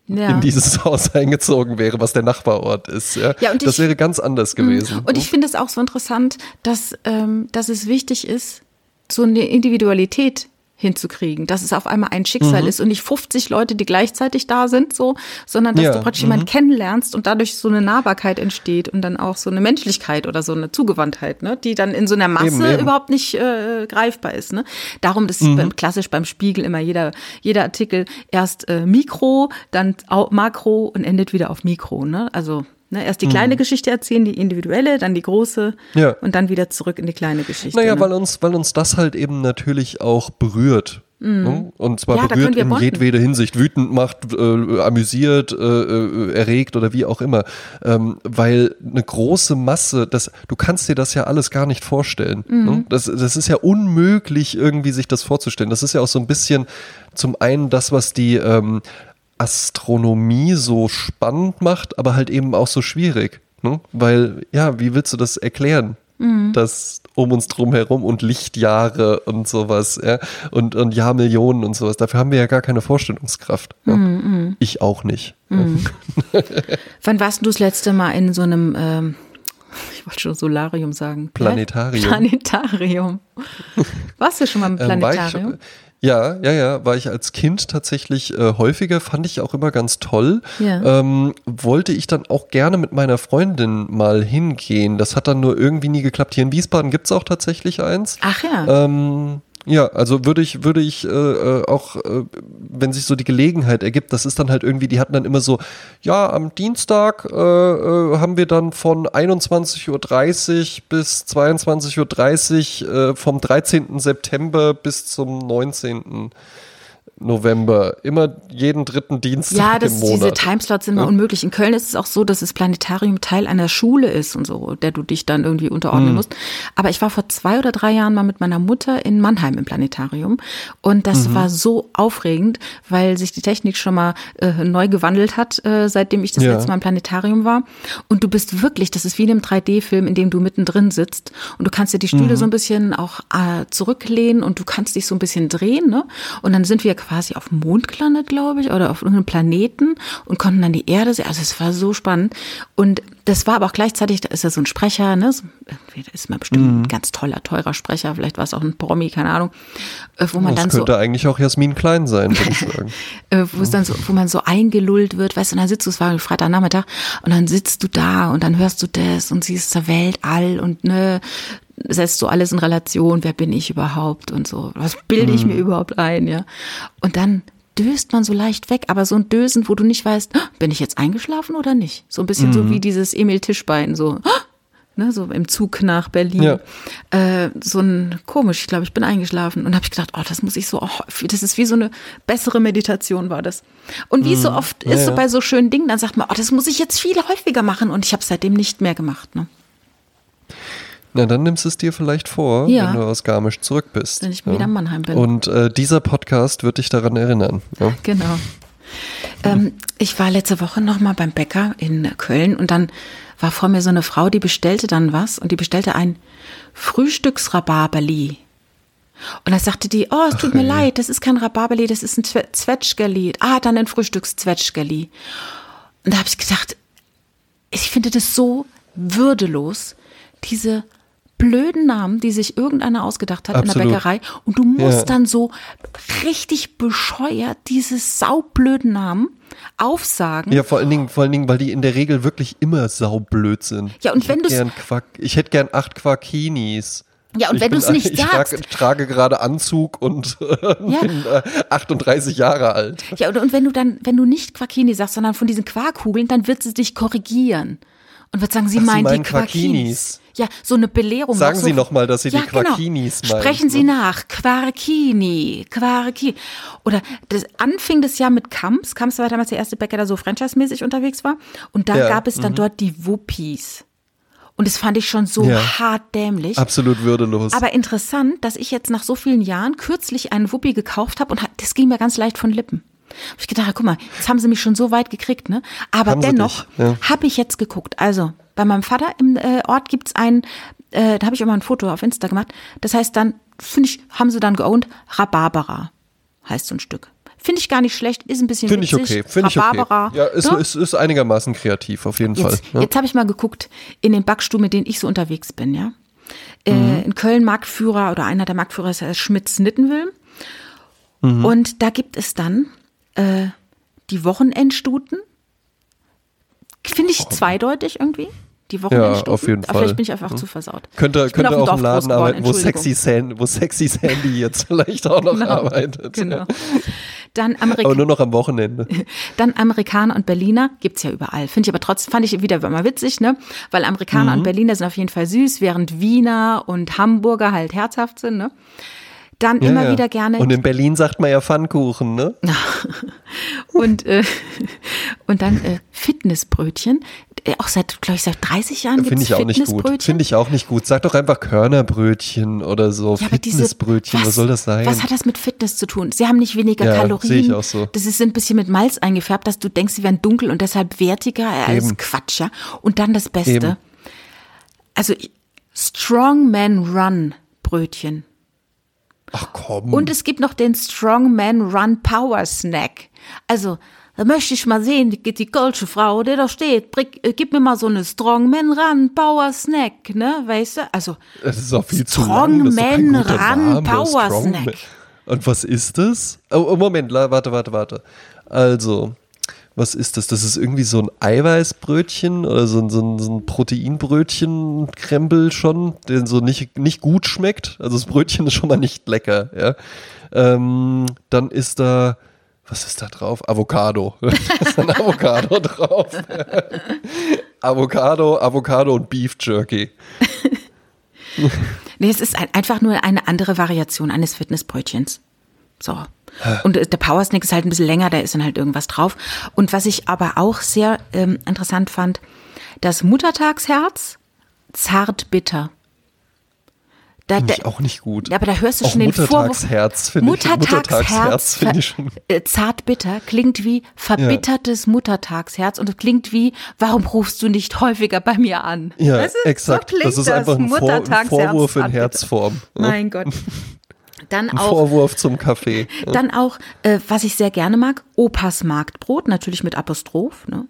Ja. in dieses Haus eingezogen wäre, was der Nachbarort ist. Ja, Ja, das ich- wäre ganz anders gewesen. Und ich finde es auch so interessant, dass, ähm, dass es wichtig ist, so eine Individualität hinzukriegen, dass es auf einmal ein Schicksal mhm. ist und nicht 50 Leute, die gleichzeitig da sind, so, sondern dass ja. du praktisch mhm. jemanden kennenlernst und dadurch so eine Nahbarkeit entsteht und dann auch so eine Menschlichkeit oder so eine Zugewandtheit, ne, die dann in so einer Masse eben, eben. überhaupt nicht äh, greifbar ist. Ne? Darum ist mhm. beim, klassisch beim Spiegel immer jeder, jeder Artikel erst äh, Mikro, dann Makro und endet wieder auf Mikro. Ne? Also Ne, erst die kleine mhm. Geschichte erzählen, die individuelle, dann die große ja. und dann wieder zurück in die kleine Geschichte. Naja, ne? weil, uns, weil uns das halt eben natürlich auch berührt. Mhm. Ne? Und zwar ja, berührt in jedweder Hinsicht, wütend macht, äh, amüsiert, äh, äh, erregt oder wie auch immer. Ähm, weil eine große Masse, das, du kannst dir das ja alles gar nicht vorstellen. Mhm. Ne? Das, das ist ja unmöglich, irgendwie sich das vorzustellen. Das ist ja auch so ein bisschen zum einen das, was die ähm, Astronomie so spannend macht, aber halt eben auch so schwierig. Ne? Weil, ja, wie willst du das erklären? Mhm. Das um uns drum herum und Lichtjahre und sowas, ja, und, und Jahrmillionen und sowas. Dafür haben wir ja gar keine Vorstellungskraft. Ja? Mhm, mhm. ich auch nicht. Mhm. Wann warst du das letzte Mal in so einem, ähm, ich wollte schon Solarium sagen. Planetarium. Planetarium. Warst du schon mal im Planetarium? Ähm, ja, ja, ja, war ich als Kind tatsächlich äh, häufiger, fand ich auch immer ganz toll. Ja. Ähm, wollte ich dann auch gerne mit meiner Freundin mal hingehen. Das hat dann nur irgendwie nie geklappt. Hier in Wiesbaden gibt's auch tatsächlich eins. Ach ja. Ähm, ja, also würde ich, würde ich äh, äh, auch, äh, wenn sich so die Gelegenheit ergibt, das ist dann halt irgendwie, die hatten dann immer so, ja, am Dienstag äh, äh, haben wir dann von 21.30 Uhr bis 22.30 Uhr äh, vom 13. September bis zum 19. November. Immer jeden dritten Dienstag ja, das, im Monat. diese Timeslots sind immer ja. unmöglich. In Köln ist es auch so, dass das Planetarium Teil einer Schule ist und so, der du dich dann irgendwie unterordnen mhm. musst. Aber ich war vor zwei oder drei Jahren mal mit meiner Mutter in Mannheim im Planetarium und das mhm. war so aufregend, weil sich die Technik schon mal äh, neu gewandelt hat, äh, seitdem ich das ja. letzte Mal im Planetarium war. Und du bist wirklich, das ist wie in einem 3D-Film, in dem du mittendrin sitzt und du kannst dir die Stühle mhm. so ein bisschen auch äh, zurücklehnen und du kannst dich so ein bisschen drehen. Ne? Und dann sind wir quasi quasi auf dem Mond gelandet, glaube ich, oder auf irgendeinem Planeten und konnten dann die Erde sehen. Also es war so spannend. Und das war aber auch gleichzeitig, da ist ja so ein Sprecher, ne? Das ist mal bestimmt mhm. ein ganz toller, teurer Sprecher, vielleicht war es auch ein Promi, keine Ahnung. Äh, wo man das dann könnte so, eigentlich auch Jasmin Klein sein, würde ich sagen. Äh, wo es dann so, wo man so eingelullt wird, weißt du, und dann sitzt du, es war Freitagnachmittag, und dann sitzt du da und dann hörst du das und siehst zur Welt all und ne, setzt so alles in Relation, wer bin ich überhaupt und so, was bilde ich mhm. mir überhaupt ein, ja. Und dann döst man so leicht weg, aber so ein Dösen, wo du nicht weißt, bin ich jetzt eingeschlafen oder nicht? So ein bisschen mhm. so wie dieses Emil Tischbein, so, ne, so im Zug nach Berlin. Ja. Äh, so ein komisch, ich glaube, ich bin eingeschlafen und habe ich gedacht, oh, das muss ich so, oh, das ist wie so eine bessere Meditation war das. Und wie mhm. so oft ist ja, so bei so schönen Dingen, dann sagt man, oh, das muss ich jetzt viel häufiger machen und ich habe seitdem nicht mehr gemacht. Ne? Na, dann nimmst du es dir vielleicht vor, ja. wenn du aus Garmisch zurück bist. Wenn ich ja. wieder in Mannheim bin. Und äh, dieser Podcast wird dich daran erinnern. Ja? Genau. Ähm, ich war letzte Woche nochmal beim Bäcker in Köln und dann war vor mir so eine Frau, die bestellte dann was und die bestellte ein Frühstücksrhabarberli. Und dann sagte die, oh, es tut Ach, mir ey. leid, das ist kein Rhabarberli, das ist ein Zwetschgerli. Ah, dann ein Frühstückszwetschgerli. Und da habe ich gedacht, ich finde das so würdelos, diese blöden Namen, die sich irgendeiner ausgedacht hat Absolut. in der Bäckerei. Und du musst ja. dann so richtig bescheuert diese saublöden Namen aufsagen. Ja, vor allen Dingen, vor allen Dingen, weil die in der Regel wirklich immer saublöd sind. Ja, und ich wenn du Ich hätte gern acht Quackinis. Ja, und ich wenn du es nicht ich sagst. Ich trage, gerade Anzug und äh, ja. bin äh, 38 Jahre alt. Ja, und, und wenn du dann, wenn du nicht Quackini sagst, sondern von diesen Quarkkugeln, dann wird sie dich korrigieren. Und wird sagen, sie Ach, meint sie die Quackinis. Ja, so eine Belehrung. Sagen so Sie nochmal, dass Sie ja, die Quarkinis genau. meinen. Sprechen Sie ne? nach. Quarkini, Quarkini. Oder das anfing das Jahr mit Kamps. Kamps war damals der erste Bäcker, der so franchise-mäßig unterwegs war. Und da ja, gab es dann mhm. dort die Wuppis. Und das fand ich schon so ja, hart dämlich. Absolut würdelos. Aber interessant, dass ich jetzt nach so vielen Jahren kürzlich einen Wuppi gekauft habe und das ging mir ganz leicht von Lippen. Hab ich gedacht, guck mal, jetzt haben sie mich schon so weit gekriegt, ne? Aber haben dennoch ja. habe ich jetzt geguckt. Also, bei meinem Vater im äh, Ort gibt's ein, äh, da habe ich immer ein Foto auf Insta gemacht. Das heißt dann, finde ich, haben sie dann geowned, Rhabarbera heißt so ein Stück. Finde ich gar nicht schlecht, ist ein bisschen Finde ich okay, finde ich okay. Ja, ist, ne? ist, ist einigermaßen kreativ, auf jeden jetzt, Fall. Ja. Jetzt habe ich mal geguckt in den Backstuhl, mit denen ich so unterwegs bin, ja. Äh, mhm. in Köln Marktführer oder einer der Marktführer ist Schmitz Nittenwilm. Mhm. Und da gibt es dann äh, die Wochenendstuten. Finde ich zweideutig irgendwie. Die Wochenendstuten. auf jeden Aber Vielleicht Fall. bin ich einfach zu versaut. Könnte, könnte auch im Laden arbeiten, wo sexy, Sandy, wo sexy Sandy jetzt vielleicht auch noch Genau. arbeitet. Genau. Dann, Aber Amerika nur noch am Wochenende. dann Amerikaner und Berliner gibt's ja überall. Finde ich aber trotzdem, fand ich wieder mal witzig, ne? Weil Amerikaner Mhm. und Berliner sind auf jeden Fall süß, während Wiener und Hamburger halt herzhaft sind, ne? Dann Ja, immer ja. wieder gerne Und in Berlin sagt man ja Pfannkuchen, ne? und, äh, und dann äh, Fitnessbrötchen. Äh, Auch seit, glaube ich, seit 30 Jahren gibt Finde es ich auch nicht gut. Fitnessbrötchen. Finde ich auch nicht gut. Sag doch einfach Körnerbrötchen oder so. Ja, Fitnessbrötchen, was, soll das sein? Was hat das mit Fitness zu tun? Sie haben nicht weniger Ja, Kalorien. sehe ich auch so. Das ist ein bisschen mit Malz eingefärbt, dass du denkst, sie wären dunkel und deshalb wertiger als Eben. Quatsch. Ja? Und dann das Beste. Eben. Also Strongman Run Brötchen. Ach komm. Und es gibt noch den Strongman Run Power Snack. Also, da möchte ich mal sehen, die, die goldsche Frau, die da steht, bring, äh, gib mir mal so eine Strongman Run Power Snack, ne, weißt du? Also, das ist auch viel zu lang. Strongman Run Name. Power Strongman. Snack. Und was ist das? Oh, oh, Moment, warte, warte, warte. Also, was ist das? Das ist irgendwie so ein Eiweißbrötchen oder so ein, so ein, so ein Proteinbrötchen-Krempel schon, der so nicht, nicht gut schmeckt. Also das Brötchen ist schon mal nicht lecker, ja. Ähm, dann ist da, was ist da drauf? Avocado. Da ist ein Avocado drauf. Avocado, Avocado und Beef Jerky. Nee, es ist ein, einfach nur eine andere Variation eines Fitnessbrötchens. So. Und der Power Snack ist halt ein bisschen länger, da ist dann halt irgendwas drauf. Und was ich aber auch sehr ähm, interessant fand, das Muttertagsherz, zart bitter. Da, Finde ich auch nicht gut. ja, aber da hörst du Auch schon den Vorwurf. Muttertagsherz finde ich. Muttertagsherz finde ich schon. äh, zart bitter klingt wie verbittertes Muttertagsherz und es klingt wie, warum rufst du nicht häufiger bei mir an? Ja, Das ist- exakt. So das ist einfach ein, Vor ein Vorwurf in. Herzform. Mein Gott. Dann Ein auch, Vorwurf zum Kaffee. dann auch, äh, was ich sehr gerne mag, Opas Marktbrot, natürlich mit Apostroph. Ne?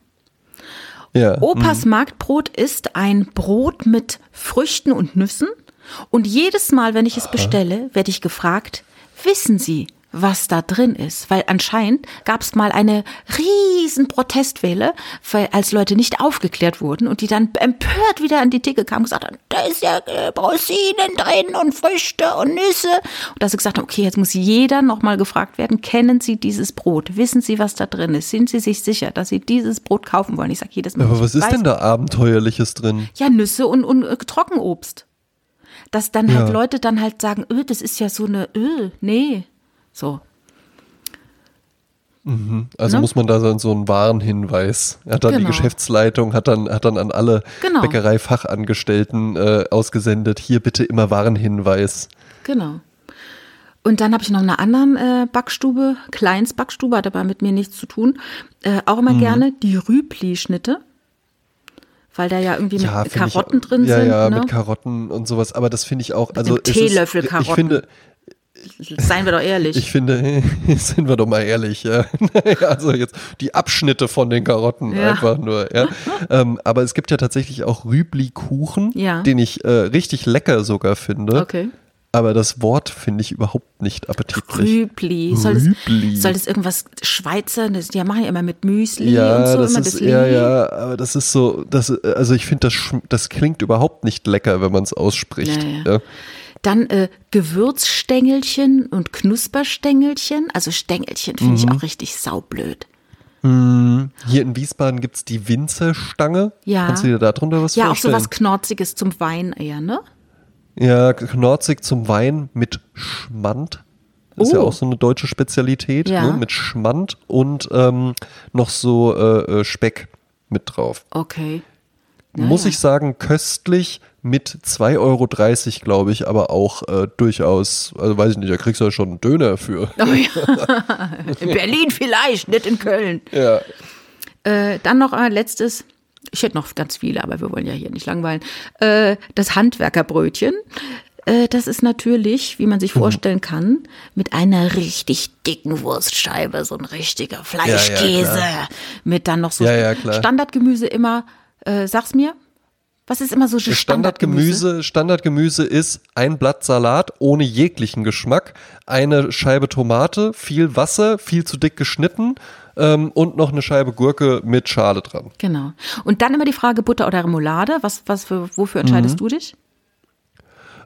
Ja. Opas Marktbrot ist ein Brot mit Früchten und Nüssen. Und jedes Mal, wenn ich es bestelle, werde ich gefragt, wissen Sie, was da drin ist? Weil anscheinend gab es mal eine riesen Protestwelle, weil als Leute nicht aufgeklärt wurden und die dann empört wieder an die Theke kamen und gesagt haben, da ist ja äh, Rosinen drin und Früchte und Nüsse. Und dass sie gesagt haben, okay, jetzt muss jeder nochmal gefragt werden, kennen Sie dieses Brot? Wissen Sie, was da drin ist? Sind Sie sich sicher, dass Sie dieses Brot kaufen wollen? Ich sage jedes Mal. Aber was ist weiß denn da Abenteuerliches drin? ja, Nüsse und, und äh, Trockenobst. Dass dann halt Ja. Leute dann halt sagen, öh, das ist ja so eine, öh, nee. So. Also Ne? muss man da dann so einen Warnhinweis. Hat dann die Genau. Geschäftsleitung, hat dann, hat dann an alle Genau. Bäckereifachangestellten äh, ausgesendet, hier bitte immer Warnhinweis. Genau. Und dann habe ich noch eine anderen äh, Backstube, Kleins Backstube, hat aber mit mir nichts zu tun. Äh, auch Mhm. immer gerne die Rübli-Schnitte. Weil da ja irgendwie mit find ich- Karotten drin ja, sind. Ja, ne? mit Karotten und sowas. Aber das finde ich auch. Also einem es Teelöffel ist, Karotten. Ich finde, Seien wir doch ehrlich. Ich finde, sind wir doch mal ehrlich, ja. Also jetzt die Abschnitte von den Karotten Ja. einfach nur, ja. ähm, aber es gibt ja tatsächlich auch Rübli-Kuchen, den ich äh, richtig lecker sogar finde. okay. Aber das Wort finde ich überhaupt nicht appetitlich. Rübli. Soll das, Rübli. soll das irgendwas Schweizer? Das, die machen ja immer mit Müsli Ja, und so. das immer ist, das ja, ja, aber das ist so, das, also ich finde, das, das klingt überhaupt nicht lecker, wenn man es ausspricht. Ja, ja. Ja. Dann äh, Gewürzstängelchen und Knusperstängelchen. Also Stängelchen finde Mhm. ich auch richtig saublöd. Hier in Wiesbaden gibt es die Winzerstange. Ja. Kannst du dir darunter was Ja, auch vorstellen? so was Knorziges zum Wein eher, ne? Ja, knorzig zum Wein mit Schmand. Das ist ja Oh. auch so eine deutsche Spezialität, Ja. ne? mit Schmand und ähm, noch so äh, äh, Speck mit drauf. Okay. Muss ja. ich sagen, köstlich mit 2,30 Euro, glaube ich, aber auch äh, durchaus, also weiß ich nicht, da kriegst du ja schon einen Döner für. Oh ja. in Berlin vielleicht, nicht in Köln. Ja. Äh, dann noch ein letztes. Ich hätte noch ganz viele, aber wir wollen ja hier nicht langweilen. Äh, das Handwerkerbrötchen. Äh, das ist natürlich, wie man Mhm. sich vorstellen kann, mit einer richtig dicken Wurstscheibe, so ein richtiger Fleischkäse. klar. mit dann noch so Ja, ja. Standardgemüse immer. Äh, sag's mir. Was ist immer so Standardgemüse? Standardgemüse ist ein Blatt Salat ohne jeglichen Geschmack, eine Scheibe Tomate, viel Wasser, viel zu dick geschnitten ähm, und noch eine Scheibe Gurke mit Schale dran. Genau. Und dann immer die Frage Butter oder Remoulade. Was, was für, wofür entscheidest mhm. du dich?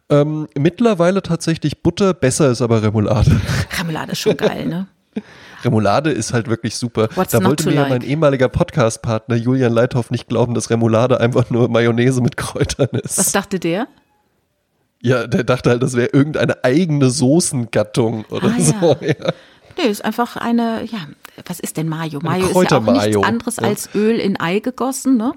Ähm, mittlerweile tatsächlich Butter, besser ist aber Remoulade. Remoulade ist schon geil, ne? Remoulade ist halt wirklich super. What's da wollte mir like? mein ehemaliger Podcast-Partner Julian Leithoff nicht glauben, dass Remoulade einfach nur Mayonnaise mit Kräutern ist. Was dachte der? Ja, der dachte halt, das wäre irgendeine eigene Soßengattung oder ah, so. Ja. ja. Nee, ist einfach eine, ja, was ist denn Mayo? Mayo ist ja auch nichts anderes ja. als Öl in Ei gegossen, ne?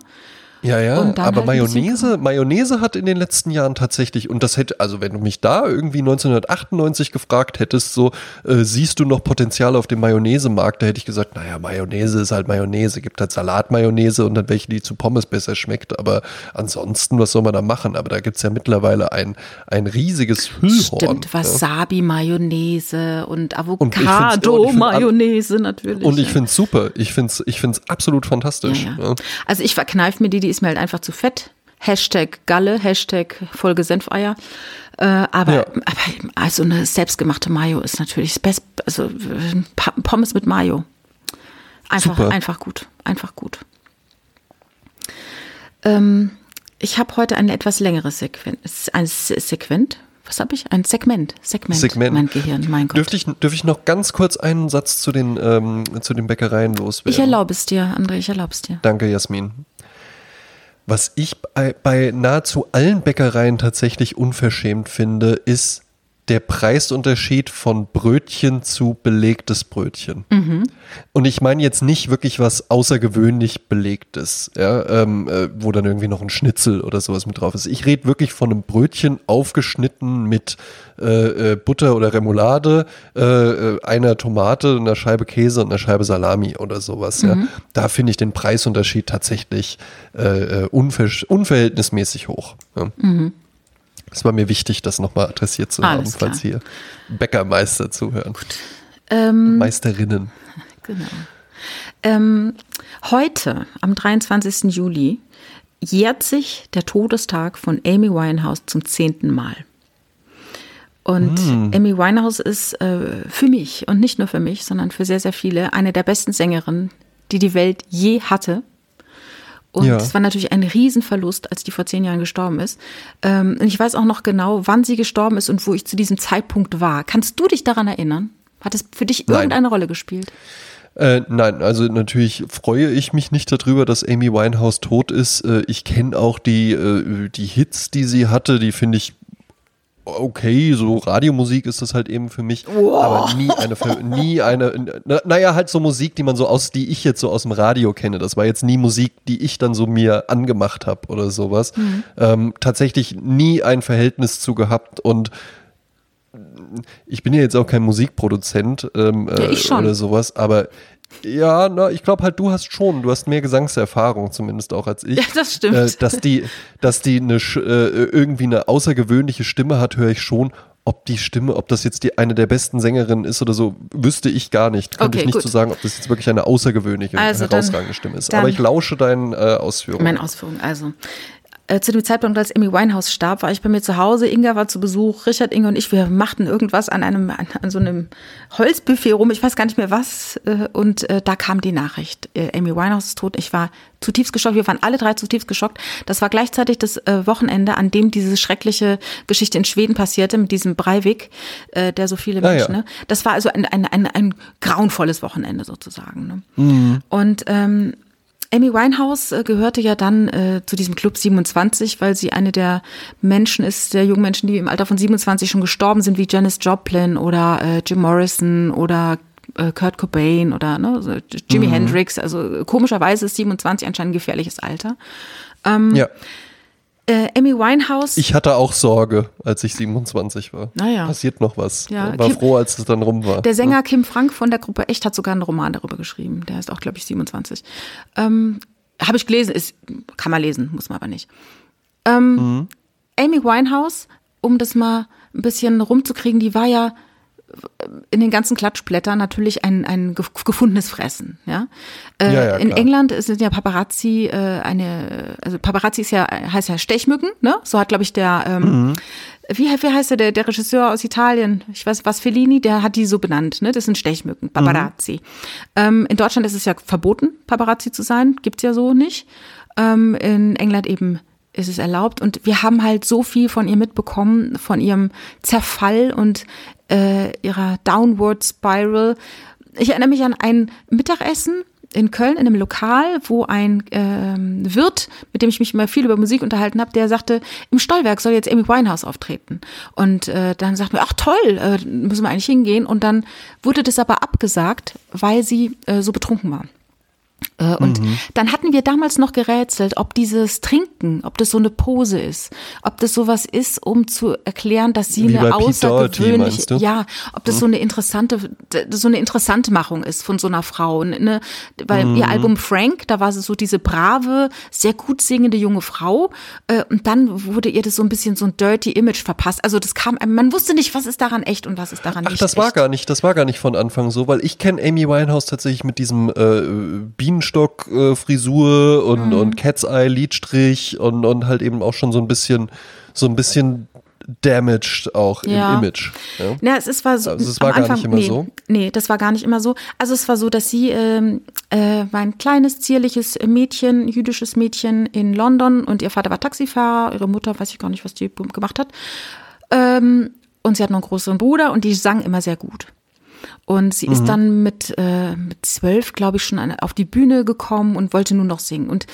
Ja, ja, aber halt Mayonnaise, Mayonnaise hat in den letzten Jahren tatsächlich, und das hätte, also wenn du mich da irgendwie 1998 gefragt hättest, so, äh, siehst du noch Potenzial auf dem Mayonnaise-Markt, da hätte ich gesagt, naja, Mayonnaise ist halt Mayonnaise, gibt halt Salatmayonnaise und dann welche, die zu Pommes besser schmeckt, aber ansonsten, was soll man da machen? Aber da gibt's ja mittlerweile ein, ein riesiges Hüllhorn. Stimmt, Wasabi-Mayonnaise und Avocado-Mayonnaise natürlich. Und ich finde es super, ich finde es ich find's absolut fantastisch. Ja, ja. Also ich verkneife mir die, die die ist mir halt einfach zu fett. Hashtag Galle, Hashtag Folge Senfeier. Äh, aber, ja. aber also eine selbstgemachte Mayo ist natürlich das Beste. Also Pommes mit Mayo. Einfach, Super. einfach gut. Einfach gut. Ähm, ich habe heute eine etwas längere Sequenz. Ein Sequent? Was habe ich? Ein Segment. Segment. Segment. Mein Gehirn, mein Gott. Dürfte ich, dürfte ich noch ganz kurz einen Satz zu den, ähm, zu den Bäckereien loswerden? Ich erlaube es dir, André, ich erlaube es dir. Danke, Jasmin. Was ich bei, bei nahezu allen Bäckereien tatsächlich unverschämt finde, ist der Preisunterschied von Brötchen zu belegtes Brötchen. Mhm. Und ich meine jetzt nicht wirklich was außergewöhnlich belegtes, ja, ähm, äh, wo dann irgendwie noch ein Schnitzel oder sowas mit drauf ist. Ich rede wirklich von einem Brötchen aufgeschnitten mit äh, äh, Butter oder Remoulade, äh, äh, einer Tomate, einer Scheibe Käse und einer Scheibe Salami oder sowas. Mhm. Ja. Da finde ich den Preisunterschied tatsächlich äh, unver unverhältnismäßig hoch. Ja. Mhm. Es war mir wichtig, das nochmal adressiert zu Alles haben, klar. falls hier Bäckermeister zuhören. Ähm, Meisterinnen. Genau. Ähm, heute, am 23. Juli, jährt sich der Todestag von Amy Winehouse zum zehnten Mal. Und mm. Amy Winehouse ist äh, für mich und nicht nur für mich, sondern für sehr, sehr viele eine der besten Sängerinnen, die die Welt je hatte. Und es ja. war natürlich ein Riesenverlust, als die vor zehn Jahren gestorben ist. Ähm, und ich weiß auch noch genau, wann sie gestorben ist und wo ich zu diesem Zeitpunkt war. Kannst du dich daran erinnern? Hat es für dich irgendeine Rolle gespielt? Äh, nein, also natürlich freue ich mich nicht darüber, dass Amy Winehouse tot ist. Äh, ich kenne auch die, äh, die Hits, die sie hatte, die finde ich okay, so Radiomusik ist das halt eben für mich, wow. aber nie eine, nie eine, naja, halt so Musik, die man so aus, die ich jetzt so aus dem Radio kenne. Das war jetzt nie Musik, die ich dann so mir angemacht habe oder sowas. Mhm. Ähm, tatsächlich nie ein Verhältnis zu gehabt und ich bin ja jetzt auch kein Musikproduzent ähm, ja, äh, oder sowas, aber ja, na, ich glaube halt, du hast schon, du hast mehr Gesangserfahrung zumindest auch als ich. Ja, das stimmt. Äh, dass die, dass die eine, äh, irgendwie eine außergewöhnliche Stimme hat, höre ich schon. Ob die Stimme, ob das jetzt die eine der besten Sängerinnen ist oder so, wüsste ich gar nicht. Könnte okay, ich nicht gut. zu sagen, ob das jetzt wirklich eine außergewöhnliche, also herausragende dann, Stimme ist. Aber ich lausche deinen äh, Ausführungen. Meinen Ausführungen, also äh, zu dem Zeitpunkt, als Amy Winehouse starb, war ich bei mir zu Hause. Inga war zu Besuch, Richard, Inge und ich, wir machten irgendwas an einem, an, an so einem Holzbuffet rum. Ich weiß gar nicht mehr was. Äh, und äh, da kam die Nachricht. Äh, Amy Winehouse ist tot. Ich war zutiefst geschockt. Wir waren alle drei zutiefst geschockt. Das war gleichzeitig das äh, Wochenende, an dem diese schreckliche Geschichte in Schweden passierte mit diesem Breivik, äh, der so viele ah, Menschen. Ja. Ne? Das war also ein, ein, ein, ein grauenvolles Wochenende sozusagen. Ne? Mhm. Und ähm, Amy Winehouse äh, gehörte ja dann äh, zu diesem Club 27, weil sie eine der Menschen ist, der jungen Menschen, die im Alter von 27 schon gestorben sind, wie Janis Joplin oder äh, Jim Morrison oder äh, Kurt Cobain oder ne, Jimi mhm. Hendrix. Also komischerweise ist 27 anscheinend ein gefährliches Alter. Ähm, ja. Äh, Amy Winehouse. Ich hatte auch Sorge, als ich 27 war. Naja. Passiert noch was. Ja, war Kim, froh, als es dann rum war. Der Sänger ja. Kim Frank von der Gruppe Echt hat sogar einen Roman darüber geschrieben. Der ist auch, glaube ich, 27. Ähm, Habe ich gelesen, ist, kann man lesen, muss man aber nicht. Ähm, mhm. Amy Winehouse, um das mal ein bisschen rumzukriegen, die war ja in den ganzen Klatschblättern natürlich ein, ein gefundenes Fressen. Ja? Äh, Ja, ja, in. England sind ja Paparazzi äh, eine, also Paparazzi ist ja, heißt ja Stechmücken, ne? So hat, glaube ich, der, ähm, wie, wie heißt der, der, der Regisseur aus Italien? Ich weiß, was Fellini, der hat die so benannt, ne? Das sind Stechmücken, Paparazzi. Ähm, in Deutschland ist es ja verboten, Paparazzi zu sein, gibt's ja so nicht. Ähm, in England eben ist es erlaubt und wir haben halt so viel von ihr mitbekommen, von ihrem Zerfall und äh, ihrer Downward Spiral. Ich erinnere mich an ein Mittagessen in Köln in einem Lokal, wo ein ähm, Wirt, mit dem ich mich immer viel über Musik unterhalten habe, der sagte, im Stollwerk soll jetzt Amy Winehouse auftreten. Und äh, dann sagten wir, ach toll, äh, müssen wir eigentlich hingehen. Und dann wurde das aber abgesagt, weil sie äh, so betrunken war. Äh, Und dann hatten wir damals noch gerätselt, ob dieses Trinken, ob das so eine Pose ist, ob das sowas ist, um zu erklären, dass sie Wie eine außergewöhnliche, ja, ob das so eine interessante, so eine interessante Machung ist von so einer Frau. Ne? Weil Mhm. ihr Album Frank, da war sie so diese brave, sehr gut singende junge Frau. Äh, Und dann wurde ihr das so ein bisschen so ein dirty Image verpasst. Also das kam, man wusste nicht, was ist daran echt und was ist daran Ach, nicht das war echt. gar nicht, das war gar nicht von Anfang so, weil ich kenne Amy Winehouse tatsächlich mit diesem äh, Bienenstock-Frisur und, Mhm. und Cat's Eye Lidstrich und, und halt eben auch schon so ein bisschen, so ein bisschen damaged auch Ja. im Image. Ja? Ja, es ist, war so, Also es war gar Anfang, nicht immer nee, so? Nee, das war gar nicht immer so. Also es war so, dass sie ähm, äh, war ein kleines, zierliches Mädchen, jüdisches Mädchen in London und ihr Vater war Taxifahrer, ihre Mutter, weiß ich gar nicht, was die gemacht hat. Ähm, und sie hat noch einen größeren Bruder und die sang immer sehr gut. Und sie Mhm. ist dann mit, äh, mit zwölf, glaube ich, schon auf die Bühne gekommen und wollte nur noch singen. Und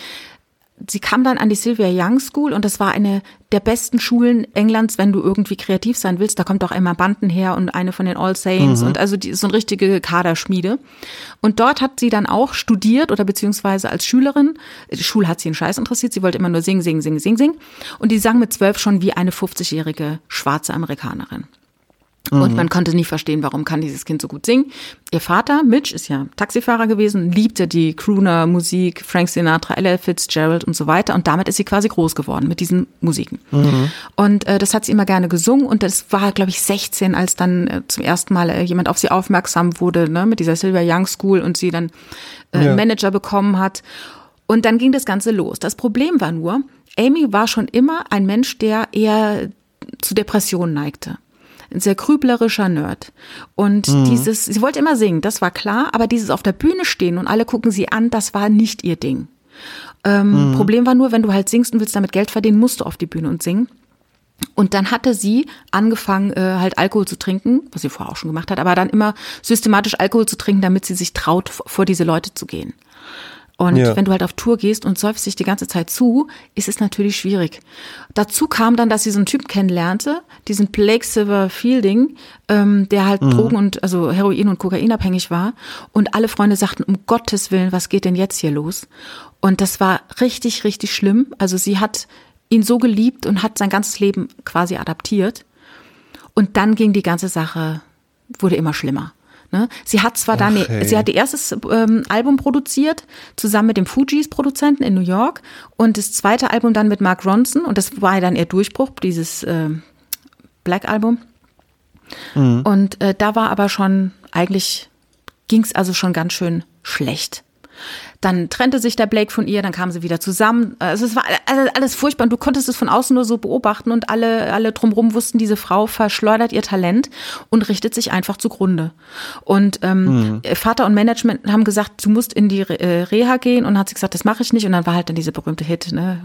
sie kam dann an die Sylvia Young School und das war eine der besten Schulen Englands, wenn du irgendwie kreativ sein willst. Da kommt auch Emma Banten her und eine von den All Saints und also die so eine richtige Kaderschmiede. Und dort hat sie dann auch studiert oder beziehungsweise als Schülerin, die Schule hat sie einen Scheiß interessiert, sie wollte immer nur singen, singen, singen, singen, singen. Und die sang mit zwölf schon wie eine 50-jährige schwarze Amerikanerin. Und man konnte nie verstehen, warum kann dieses Kind so gut singen. Ihr Vater, Mitch, ist ja Taxifahrer gewesen, liebte die Crooner-Musik, Frank Sinatra, Ella Fitzgerald und so weiter. Und damit ist sie quasi groß geworden mit diesen Musiken. Und äh, das hat sie immer gerne gesungen. Und das war, glaube ich, 16, als dann äh, zum ersten Mal äh, jemand auf sie aufmerksam wurde, ne, mit dieser Sylvia Young School und sie dann äh, Ja. einen Manager bekommen hat. Und dann ging das Ganze los. Das Problem war nur, Amy war schon immer ein Mensch, der eher zu Depressionen neigte ein sehr grüblerischer Nerd. Und dieses, sie wollte immer singen, das war klar, aber dieses auf der Bühne stehen und alle gucken sie an, das war nicht ihr Ding. Ähm, Problem war nur, wenn du halt singst und willst damit Geld verdienen, musst du auf die Bühne und singen. Und dann hatte sie angefangen, äh, halt Alkohol zu trinken, was sie vorher auch schon gemacht hat, aber dann immer systematisch Alkohol zu trinken, damit sie sich traut, vor diese Leute zu gehen. Und Ja. wenn du halt auf Tour gehst und säufst dich die ganze Zeit zu, ist es natürlich schwierig. Dazu kam dann, dass sie so einen Typ kennenlernte, diesen Blake Silver Fielding, ähm, der halt Drogen und also Heroin und Kokain abhängig war. Und alle Freunde sagten, um Gottes Willen, was geht denn jetzt hier los? Und das war richtig, richtig schlimm. Also sie hat ihn so geliebt und hat sein ganzes Leben quasi adaptiert. Und dann ging die ganze Sache, wurde immer schlimmer. Ne? Sie hat zwar dann, sie hat ihr erstes ähm, Album produziert, zusammen mit dem Fugees-Produzenten in New York und das zweite Album dann mit Mark Ronson und das war ja dann ihr Durchbruch, dieses ähm, Black-Album. Und äh, da war aber schon, eigentlich ging es also schon ganz schön schlecht. Dann trennte sich der Blake von ihr, dann kamen sie wieder zusammen. Also es war alles, furchtbar und du konntest es von außen nur so beobachten und alle, alle drumherum wussten, diese Frau verschleudert ihr Talent und richtet sich einfach zugrunde. Und ähm, Vater und Management haben gesagt, du musst in die äh, Reha gehen und hat sie gesagt, das mache ich nicht. Und dann war halt dann diese berühmte Hit, ne?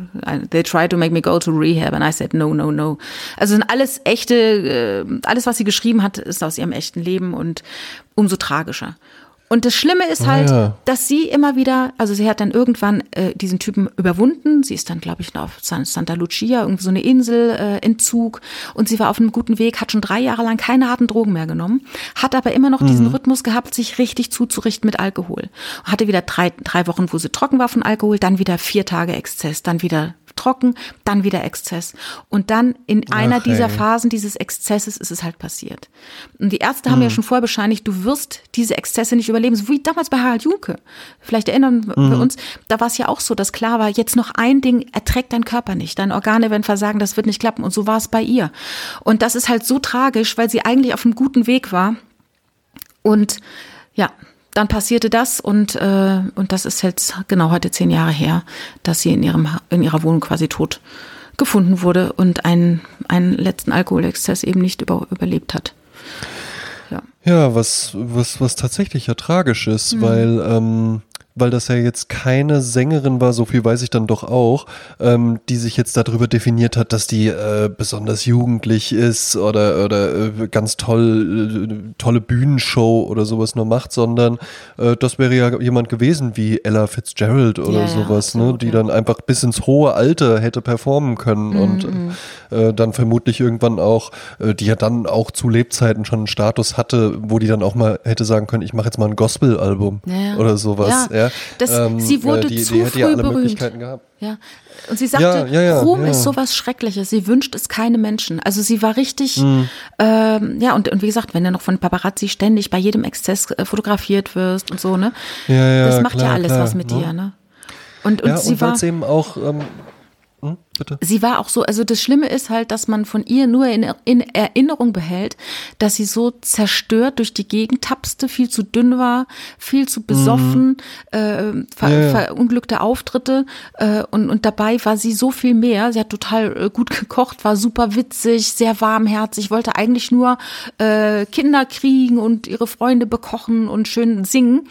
They tried to make me go to rehab and I said no, no, no. Also sind alles echte, äh, alles was sie geschrieben hat, ist aus ihrem echten Leben und umso tragischer. Und das Schlimme ist halt, ja. dass sie immer wieder, also sie hat dann irgendwann äh, diesen Typen überwunden. Sie ist dann, glaube ich, auf San, Santa Lucia, irgendwie so eine Insel, äh, Entzug. Und sie war auf einem guten Weg, hat schon drei Jahre lang keine harten Drogen mehr genommen, hat aber immer noch diesen Rhythmus gehabt, sich richtig zuzurichten mit Alkohol. Hatte wieder drei, drei Wochen, wo sie trocken war von Alkohol, dann wieder vier Tage Exzess, dann wieder trocken, dann wieder Exzess. Und dann in einer Ach, dieser ey. Phasen dieses Exzesses ist es halt passiert. Und die Ärzte haben ja schon vorher bescheinigt, du wirst diese Exzesse nicht überleben. Überleben, so wie damals bei Harald Junke. Vielleicht erinnern wir Mhm. uns, da war es ja auch so, dass klar war, jetzt noch ein Ding erträgt dein Körper nicht, deine Organe werden versagen, das wird nicht klappen. Und so war es bei ihr. Und das ist halt so tragisch, weil sie eigentlich auf einem guten Weg war. Und ja, dann passierte das und, äh, und das ist jetzt genau heute zehn Jahre her, dass sie in, ihrem, in ihrer Wohnung quasi tot gefunden wurde und einen, einen letzten Alkoholexzess eben nicht über, überlebt hat. Ja. Ja, was, was, was tatsächlich ja tragisch ist, Mhm. weil, ähm, weil das ja jetzt keine Sängerin war, so viel weiß ich dann doch auch, ähm, die sich jetzt darüber definiert hat, dass die äh, besonders jugendlich ist oder, oder äh, ganz toll, äh, tolle Bühnenshow oder sowas nur macht, sondern äh, das wäre ja jemand gewesen wie Ella Fitzgerald oder Ja, ja, sowas, ne, absolut, die ja. dann einfach bis ins hohe Alter hätte performen können und äh, dann vermutlich irgendwann auch, äh, die ja dann auch zu Lebzeiten schon einen Status hatte, wo die dann auch mal hätte sagen können, ich mache jetzt mal ein Gospel-Album Ja, ja. oder sowas. Ja, Ja, das- sie wurde die, zu die hätte ja früh alle berühmt. Möglichkeiten gehabt. Ja. Und sie sagte, Ja, ja, ja, Ruhm ja. ist sowas Schreckliches. Sie wünscht es keine Menschen. Also sie war richtig, Mhm. ähm, ja, und, und wie gesagt, wenn du noch von Paparazzi ständig bei jedem Exzess äh, fotografiert wirst und so, ne? Ja, ja, das macht ja klar, alles klar, was mit ne? dir, ne? Und, und ja, sie und war. eben auch, ähm, hm. Sie war auch so, also das Schlimme ist halt, dass man von ihr nur in, in Erinnerung behält, dass sie so zerstört durch die Gegend tapste, viel zu dünn war, viel zu besoffen, äh, ver, Ja, ja. verunglückte Auftritte äh, und, und dabei war sie so viel mehr. Sie hat total äh, gut gekocht, war super witzig, sehr warmherzig, wollte eigentlich nur äh, Kinder kriegen und ihre Freunde bekochen und schön singen.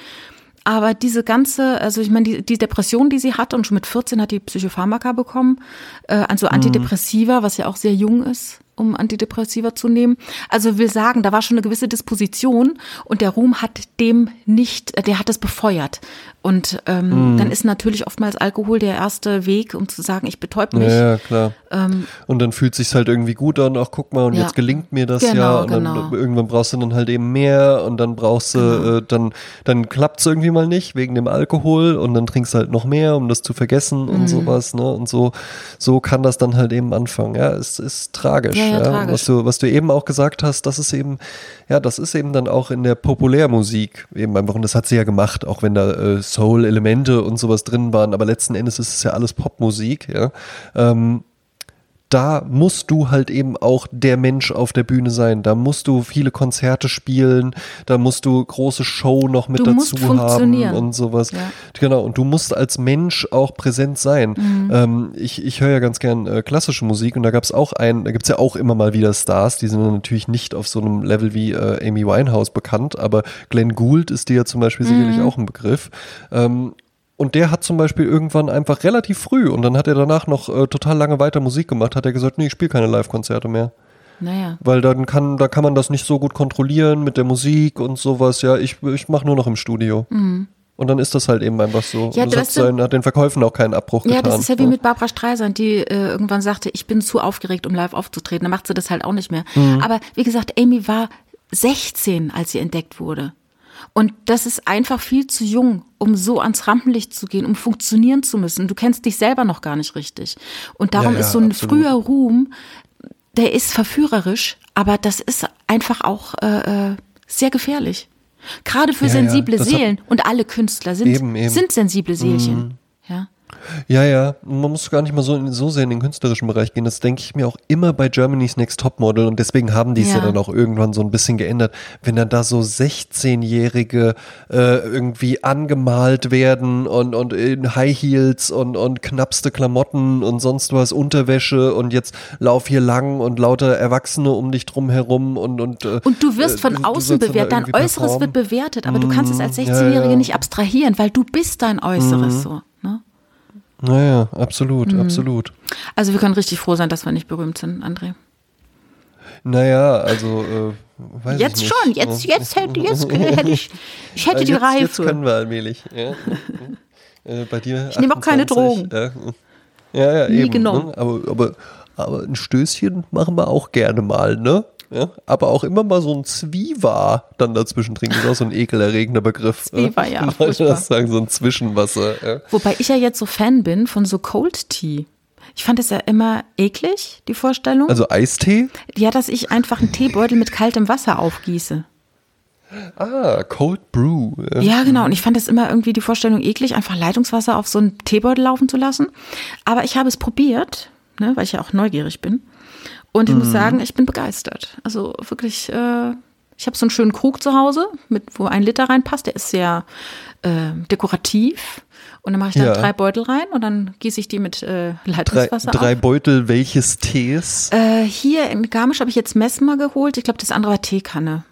Aber diese ganze, also ich meine, die, die Depression, die sie hatte, und schon mit 14 hat die Psychopharmaka bekommen, äh, also Antidepressiva, was ja auch sehr jung ist, um Antidepressiva zu nehmen. Also will sagen, da war schon eine gewisse Disposition und der Ruhm hat dem nicht, äh, der hat es befeuert. Und ähm, dann ist natürlich oftmals Alkohol der erste Weg, um zu sagen, ich betäub mich. Ja, klar. Ähm, Und dann fühlt sich's halt irgendwie gut an, ach guck mal, und Ja. jetzt gelingt mir das Genau, ja. Und dann genau. irgendwann brauchst du dann halt eben mehr und dann brauchst du, Genau. äh, dann, dann klappt's irgendwie mal nicht wegen dem Alkohol und dann trinkst du halt noch mehr, um das zu vergessen Mhm. und sowas, ne? Und so, so kann das dann halt eben anfangen. Ja, es ist tragisch. Ja, ja, tragisch. Was du, was du eben auch gesagt hast, das ist eben, ja, das ist eben dann auch in der Populärmusik eben einfach, und das hat sie ja gemacht, auch wenn da äh, Soul-Elemente und sowas drin waren, aber letzten Endes ist es ja alles Popmusik, ja. Ähm, da musst du halt eben auch der Mensch auf der Bühne sein. Da musst du viele Konzerte spielen, da musst du große Show noch mit Du dazu haben und sowas. Ja. Genau, und du musst als Mensch auch präsent sein. Mhm. Ähm, ich ich höre ja ganz gern äh, klassische Musik und da gab es auch einen, da gibt es ja auch immer mal wieder Stars, die sind natürlich nicht auf so einem Level wie äh, Amy Winehouse bekannt, aber Glenn Gould ist dir ja zum Beispiel sicherlich Mhm. auch ein Begriff. Ähm, und der hat zum Beispiel irgendwann einfach relativ früh und dann hat er danach noch äh, total lange weiter Musik gemacht, hat er gesagt, nee, ich spiele keine Live-Konzerte mehr. naja. Weil dann kann, da kann man das nicht so gut kontrollieren mit der Musik und sowas. Ja, ich, ich mache nur noch im Studio. Und dann ist das halt eben einfach so. Mhm. Ja, und das hat, weißt du- sein, hat den Verkäufen auch keinen Abbruch Ja, getan. das ist ja wie mit Barbara Streisand, die äh, irgendwann sagte, ich bin zu aufgeregt, um live aufzutreten. Dann macht sie das halt auch nicht mehr. Mhm. Aber wie gesagt, Amy war 16, als sie entdeckt wurde. Und das ist einfach viel zu jung, um so ans Rampenlicht zu gehen, um funktionieren zu müssen. Du kennst dich selber noch gar nicht richtig. Und darum Ja, ja, ist so ein absolut. früher Ruhm, der ist verführerisch, aber das ist einfach auch äh, äh, sehr gefährlich. Gerade für Ja, sensible Seelen. Und alle Künstler sind, Eben, eben. sind sensible Seelchen. Ja. Ja, ja, man muss gar nicht mal so, so sehr in den künstlerischen Bereich gehen. Das denke ich mir auch immer bei Germany's Next Topmodel und deswegen haben die es ja. Ja. dann auch irgendwann so ein bisschen geändert. Wenn dann da so 16-Jährige äh, irgendwie angemalt werden und, und in High Heels und, und knappste Klamotten und sonst was, Unterwäsche und jetzt lauf hier lang und lauter Erwachsene um dich drum herum und und, äh, Und du wirst äh, von du außen bewertet, dein Äußeres performen. wird bewertet, aber du kannst es als ja, 16-Jährige ja. nicht abstrahieren, weil du bist dein Äußeres so. Ne? Naja, absolut, Mhm. absolut. Also wir können richtig froh sein, dass wir nicht berühmt sind, André. Naja, also äh, weiß Jetzt ich schon, nicht. jetzt, jetzt hätte, jetzt hätte ich, ich hätte Äh, die jetzt, Reife. Jetzt können wir allmählich. Ja. äh, bei dir. Ich nehme auch keine 28, Ja, ja, ja Nie eben. genommen. Ne? Aber, aber, aber ein Stößchen machen wir auch gerne mal, ne? Ja, aber auch immer mal so ein Zwiewa dann dazwischen trinken, ist auch so ein ekelerregender Begriff. Zwiewa, ja, Leute furchtbar. das sagen, so ein Zwischenwasser. Ja. Wobei ich ja jetzt so Fan bin von so Cold Tea. Ich fand es ja immer eklig, die Vorstellung. Also Eistee? ja, dass ich einfach einen Teebeutel mit kaltem Wasser aufgieße. Ah, Cold Brew. Ja, genau. Und ich fand das immer irgendwie die Vorstellung eklig, einfach Leitungswasser auf so einen Teebeutel laufen zu lassen. Aber ich habe es probiert, ne, weil ich ja auch neugierig bin. Und ich mhm. muss sagen, ich bin begeistert. Also wirklich, äh, ich habe so einen schönen Krug zu Hause, mit, wo ein Liter reinpasst. Der ist sehr äh, dekorativ. Und dann mache ich da ja. drei Beutel rein und dann gieße ich die mit äh, Leitungswasser Drei, drei Beutel welches Tees? Äh, hier in Garmisch habe ich jetzt Messmer geholt. Ich glaube, das andere war Teekanne.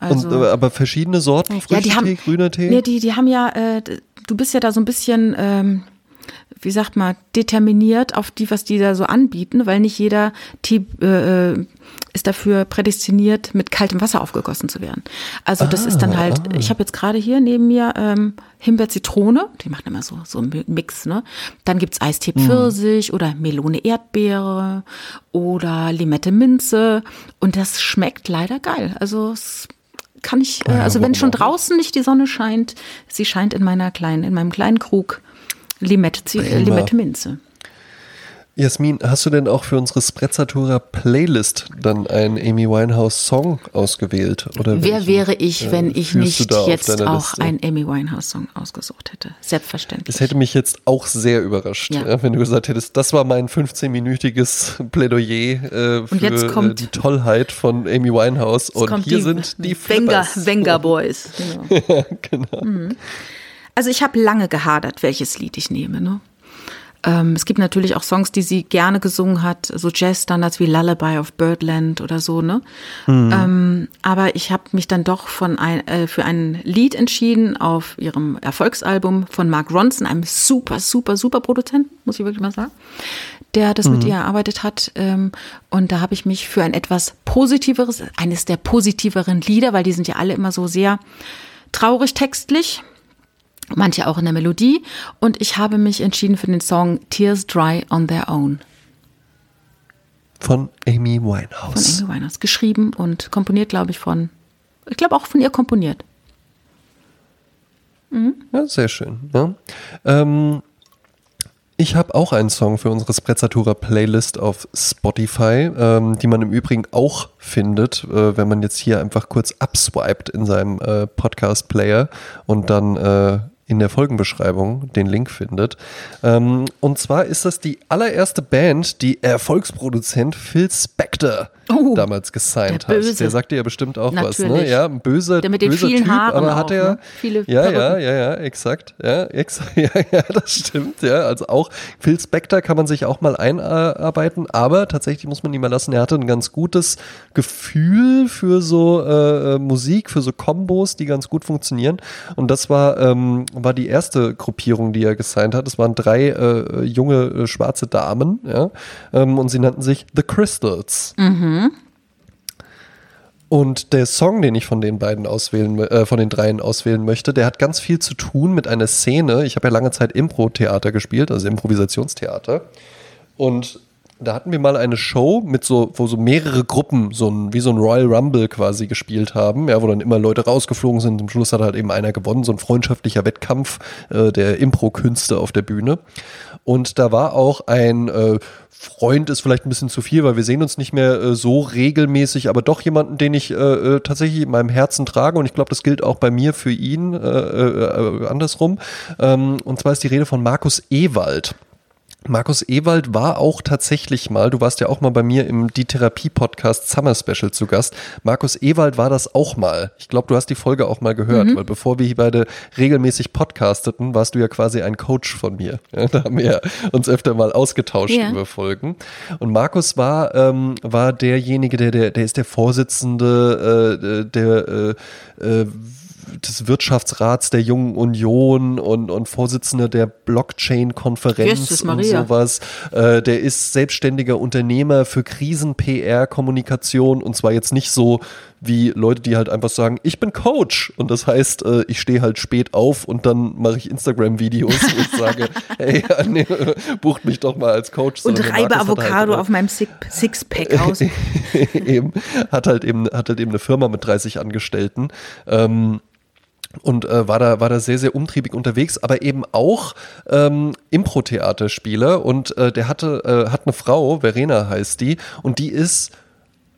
Also, und, aber verschiedene Sorten, frischer ja, die haben, Tee, grüner Tee? Nee, die, die haben ja, äh, du bist ja da so ein bisschen, ähm, wie sagt man, determiniert auf die, was die da so anbieten, weil nicht jeder Tee äh, äh ist dafür prädestiniert, mit kaltem Wasser aufgegossen zu werden. Also das ah, ist dann ah, halt, ah. ich habe jetzt gerade hier neben mir ähm, Himbeer-Zitrone, die machen immer so, so einen Mix, ne? Dann gibt's Eistee mhm. Pfirsich mm. oder Melone Erdbeere oder Limette Minze und das schmeckt leider geil. Also es kann ich, äh, also wenn schon draußen nicht die Sonne scheint, sie scheint in meiner kleinen, in meinem kleinen Krug Limette, Limette Minze. Jasmin, hast du denn auch für unsere Sprezzatura Playlist dann einen Amy Winehouse Song ausgewählt? Oder Wer wäre ich, äh, wenn ich nicht jetzt auch einen Amy Winehouse Song ausgesucht hätte? Selbstverständlich. Es hätte mich jetzt auch sehr überrascht, ja. Ja, wenn du gesagt hättest, das war mein 15-minütiges Plädoyer äh, für äh, die Tollheit von Amy Winehouse. Und hier die, sind die Wenger, Wenger Boys. Genau. ja, genau. Mhm. Also ich habe lange gehadert, welches Lied ich nehme. Ne? Ähm, es gibt natürlich auch Songs, die sie gerne gesungen hat, so Jazz-Standards wie Lullaby of Birdland oder so, ne? Mhm. Ähm, aber ich habe mich dann doch von ein, äh, für ein Lied entschieden auf ihrem Erfolgsalbum von Mark Ronson, einem super, super, super Produzenten, muss ich wirklich mal sagen, der das mhm. mit ihr erarbeitet hat. Ähm, und da habe ich mich für ein etwas positiveres, eines der positiveren Lieder, weil die sind ja alle immer so sehr traurig textlich manche auch in der Melodie. Und ich habe mich entschieden für den Song Tears Dry on Their Own. Von Amy Winehouse. Von Amy Winehouse. Geschrieben und komponiert, glaube ich, von, ich glaube auch von ihr komponiert. Mhm. Ja, sehr schön. Ja. Ähm, ich habe auch einen Song für unsere Sprezzatura Playlist auf Spotify, ähm, die man im Übrigen auch findet, äh, wenn man jetzt hier einfach kurz abswiped in seinem äh, Podcast Player und dann äh, in der Folgenbeschreibung den Link findet. Ähm, und zwar ist das die allererste Band, die Erfolgsproduzent Phil Spector oh, damals gesigned der hat. Der sagte ja bestimmt auch Natürlich. was, ne? Ja, ein böser, der mit den böser vielen Typ, Haaren aber hat er. Ne? Viele ja, ja, ja, ja, exakt. Ja, exakt. Ja, ja, das stimmt. Ja, also auch Phil Spector kann man sich auch mal einarbeiten, aber tatsächlich muss man ihm mal lassen, er hatte ein ganz gutes Gefühl für so äh, äh Musik, für so Kombos, die ganz gut funktionieren. Und das war, ähm, war die erste Gruppierung, die er gesigned hat. Es waren drei äh, junge äh, schwarze Damen, ja, ähm, und sie nannten sich The Crystals. Mhm. Und der Song, den ich von den beiden auswählen, äh, von den dreien auswählen möchte, der hat ganz viel zu tun mit einer Szene. Ich habe ja lange Zeit Impro-Theater gespielt, also Improvisationstheater. Und da hatten wir mal eine Show mit so, wo so mehrere Gruppen so ein, wie so ein Royal Rumble quasi gespielt haben, ja, wo dann immer Leute rausgeflogen sind. Zum Schluss hat halt eben einer gewonnen, so ein freundschaftlicher Wettkampf äh, der Impro-Künste auf der Bühne. Und da war auch ein äh, Freund ist vielleicht ein bisschen zu viel, weil wir sehen uns nicht mehr äh, so regelmäßig, aber doch jemanden, den ich äh, äh tatsächlich in meinem Herzen trage und ich glaube, das gilt auch bei mir für ihn äh, äh, andersrum. Ähm, und zwar ist die Rede von Markus Ewald. Markus Ewald war auch tatsächlich mal, du warst ja auch mal bei mir im Die Therapie Podcast Summer Special zu Gast. Markus Ewald war das auch mal. Ich glaube, du hast die Folge auch mal gehört, mhm. weil bevor wir hier beide regelmäßig podcasteten, warst du ja quasi ein Coach von mir. Ja, da haben wir uns öfter mal ausgetauscht ja. über Folgen. Und Markus war, ähm, war derjenige, der, der, der ist der Vorsitzende äh, der äh, äh, des Wirtschaftsrats der Jungen Union und, und Vorsitzender der Blockchain-Konferenz und sowas. Äh, der ist selbstständiger Unternehmer für Krisen-PR-Kommunikation und zwar jetzt nicht so wie Leute, die halt einfach sagen, ich bin Coach und das heißt, äh, ich stehe halt spät auf und dann mache ich Instagram-Videos ich sage, hey, nee, bucht mich doch mal als Coach. Und reibe halt Avocado halt, auf meinem Sixpack aus. eben, hat halt eben, hat halt eben eine Firma mit 30 Angestellten. Ähm, und äh, war da war da sehr sehr umtriebig unterwegs, aber eben auch ähm, Impro-Theaterspieler und äh, der hatte äh, hat eine Frau, Verena heißt die, und die ist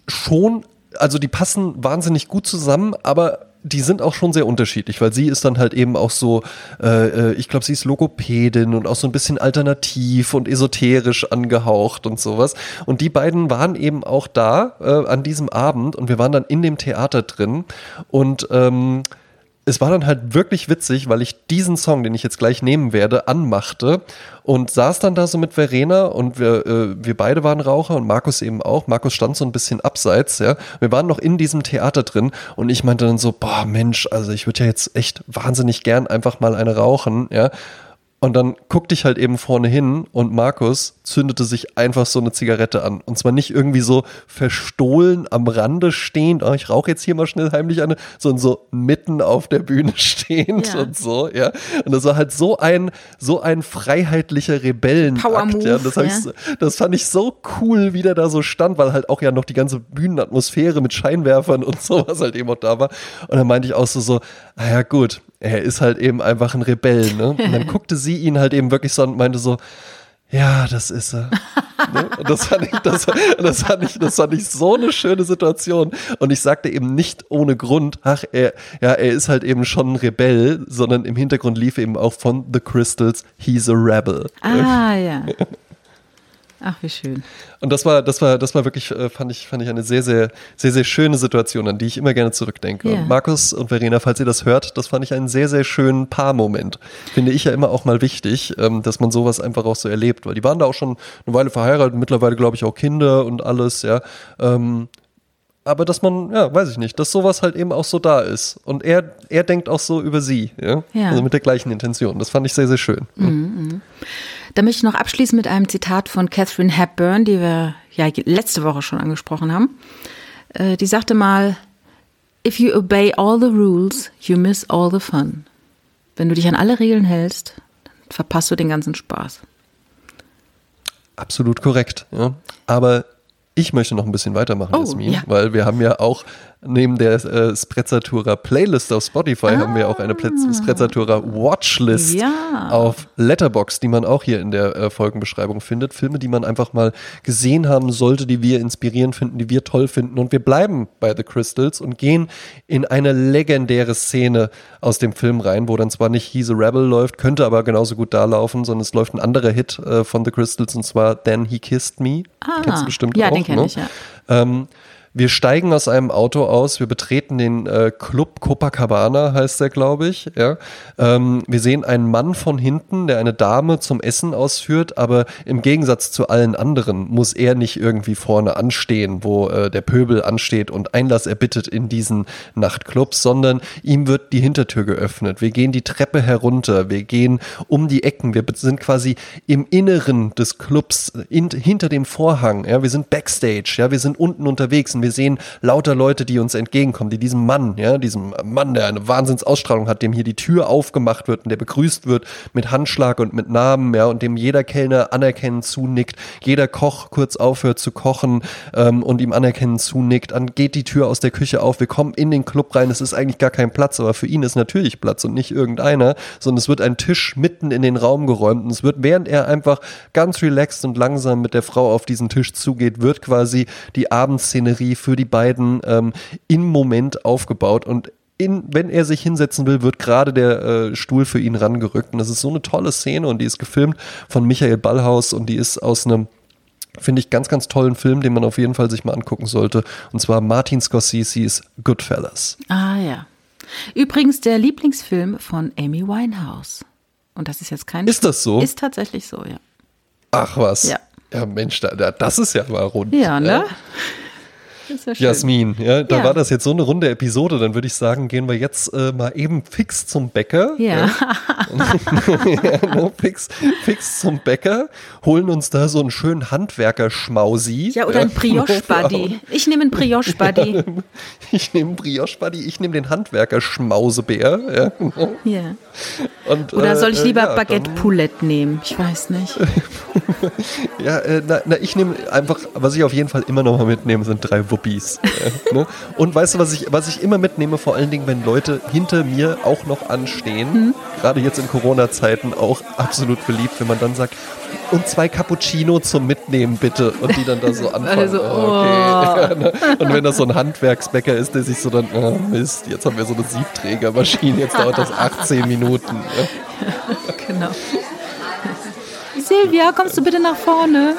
schon also die passen wahnsinnig gut zusammen, aber die sind auch schon sehr unterschiedlich, weil sie ist dann halt eben auch so, äh, äh ich glaube, sie ist Logopädin und auch so ein bisschen alternativ und esoterisch angehaucht und sowas. Und die beiden waren eben auch da äh, an diesem Abend und wir waren dann in dem Theater drin und ähm, es war dann halt wirklich witzig, weil ich diesen Song, den ich jetzt gleich nehmen werde, anmachte und saß dann da so mit Verena und wir, äh, wir beide waren Raucher und Markus eben auch. Markus stand so ein bisschen abseits, ja. Wir waren noch in diesem Theater drin und ich meinte dann so, boah, Mensch, also ich würde ja jetzt echt wahnsinnig gern einfach mal eine rauchen, ja. Und dann guckte ich halt eben vorne hin und Markus zündete sich einfach so eine Zigarette an. Und zwar nicht irgendwie so verstohlen am Rande stehend, oh, ich rauche jetzt hier mal schnell heimlich eine, sondern so mitten auf der Bühne stehend ja. und so, ja. Und das war halt so ein, so ein freiheitlicher Rebellenakt. ja. Das, ja. Das fand ich so cool, wie der da so stand, weil halt auch ja noch die ganze Bühnenatmosphäre mit Scheinwerfern und sowas halt eben auch da war. Und dann meinte ich auch so, so, naja gut, er ist halt eben einfach ein Rebell, ne? Und dann guckte sie ihn halt eben wirklich so und meinte so, ja, das ist er. ne? Und das fand, ich, das, das, fand ich, das fand ich so eine schöne Situation. Und ich sagte eben nicht ohne Grund, ach, er, ja, er ist halt eben schon ein Rebell, sondern im Hintergrund lief eben auch von The Crystals, he's a rebel. Ah, ja. Ach, wie schön. Und das war, das war, das war wirklich, äh, fand ich, fand ich eine sehr, sehr, sehr, sehr schöne Situation, an die ich immer gerne zurückdenke. Yeah. Markus und Verena, falls ihr das hört, das fand ich einen sehr, sehr schönen Paarmoment. Finde ich ja immer auch mal wichtig, ähm, dass man sowas einfach auch so erlebt, weil die waren da auch schon eine Weile verheiratet, mittlerweile glaube ich auch Kinder und alles, ja. Aber dass man, ja, weiß ich nicht, dass sowas halt eben auch so da ist. Und er, er denkt auch so über sie, ja? ja. Also mit der gleichen Intention. Das fand ich sehr, sehr schön. Mhm, mhm. Da möchte ich noch abschließen mit einem Zitat von Catherine Hepburn, die wir ja letzte Woche schon angesprochen haben. Äh, die sagte mal, If you obey all the rules, you miss all the fun. Wenn du dich an alle Regeln hältst, dann verpasst du den ganzen Spaß. Absolut korrekt. Ja. Aber ich möchte noch ein bisschen weitermachen, oh, Jasmin, ja. weil wir haben ja auch neben der äh, Sprezzatura Playlist auf Spotify ah. haben wir auch eine Sprezzatura Watchlist ja. auf Letterbox, die man auch hier in der äh, Folgenbeschreibung findet. Filme, die man einfach mal gesehen haben sollte, die wir inspirierend finden, die wir toll finden. Und wir bleiben bei The Crystals und gehen in eine legendäre Szene aus dem Film rein, wo dann zwar nicht He's a Rebel läuft, könnte aber genauso gut da laufen, sondern es läuft ein anderer Hit äh, von The Crystals und zwar Then He Kissed Me. Ah. Kennst du bestimmt ja, auch. Ja, den kenne ne? ich, ja. Ähm, wir steigen aus einem Auto aus, wir betreten den äh, Club Copacabana, heißt der, glaube ich. Ja. Ähm, wir sehen einen Mann von hinten, der eine Dame zum Essen ausführt, aber im Gegensatz zu allen anderen muss er nicht irgendwie vorne anstehen, wo äh, der Pöbel ansteht und Einlass erbittet in diesen Nachtclubs, sondern ihm wird die Hintertür geöffnet. Wir gehen die Treppe herunter, wir gehen um die Ecken, wir sind quasi im Inneren des Clubs, in, hinter dem Vorhang. Ja. Wir sind Backstage, ja, wir sind unten unterwegs und wir sehen lauter Leute, die uns entgegenkommen, die diesem Mann, ja, diesem Mann, der eine Wahnsinnsausstrahlung hat, dem hier die Tür aufgemacht wird und der begrüßt wird mit Handschlag und mit Namen, ja, und dem jeder Kellner anerkennend zunickt, jeder Koch kurz aufhört zu kochen ähm, und ihm anerkennend zunickt, dann geht die Tür aus der Küche auf, wir kommen in den Club rein, es ist eigentlich gar kein Platz, aber für ihn ist natürlich Platz und nicht irgendeiner, sondern es wird ein Tisch mitten in den Raum geräumt und es wird, während er einfach ganz relaxed und langsam mit der Frau auf diesen Tisch zugeht, wird quasi die Abendszenerie für die beiden ähm, im Moment aufgebaut und in, wenn er sich hinsetzen will, wird gerade der äh, Stuhl für ihn rangerückt. Und das ist so eine tolle Szene und die ist gefilmt von Michael Ballhaus und die ist aus einem finde ich ganz, ganz tollen Film, den man auf jeden Fall sich mal angucken sollte. Und zwar Martin Scorsese's Goodfellas. Ah ja. Übrigens der Lieblingsfilm von Amy Winehouse. Und das ist jetzt kein. Ist das so? Ist tatsächlich so, ja. Ach was. Ja. Ja, Mensch, da, da, das ist ja mal rund. Ja, ne? Ja. Ja Jasmin, ja, da ja. war das jetzt so eine runde Episode, dann würde ich sagen, gehen wir jetzt äh, mal eben fix zum Bäcker. Ja. ja no, fix, fix zum Bäcker, holen uns da so einen schönen Handwerker-Schmausi. Ja, oder ein Brioche-Buddy. Ich nehme einen Brioche-Buddy. ich nehme einen Brioche-Buddy, ich nehme den Handwerker-Schmausebär. Ja, ja. Und, oder äh, soll ich lieber äh, Baguette-Poulette nehmen? Ich weiß nicht. ja, äh, na, na, ich nehme einfach, was ich auf jeden Fall immer noch mal mitnehme, sind drei Wuppis. Äh, ne? Und weißt du, was ich, was ich immer mitnehme, vor allen Dingen, wenn Leute hinter mir auch noch anstehen, mhm. gerade jetzt in Corona-Zeiten auch absolut beliebt, wenn man dann sagt, und zwei Cappuccino zum Mitnehmen bitte. Und die dann da so anfangen. Also, oh, okay. und wenn das so ein Handwerksbäcker ist, der sich so dann, oh Mist, jetzt haben wir so eine Siebträgermaschine, jetzt dauert das 18 Minuten. genau. Silvia, kommst du bitte nach vorne?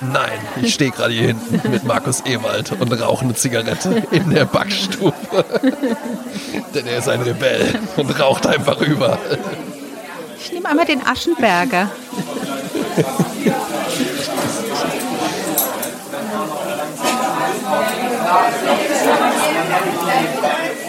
Nein, ich stehe gerade hier hinten mit Markus Ewald und rauche eine Zigarette in der Backstube. Denn er ist ein Rebell und raucht einfach überall. Ich nehme einmal den Aschenberger.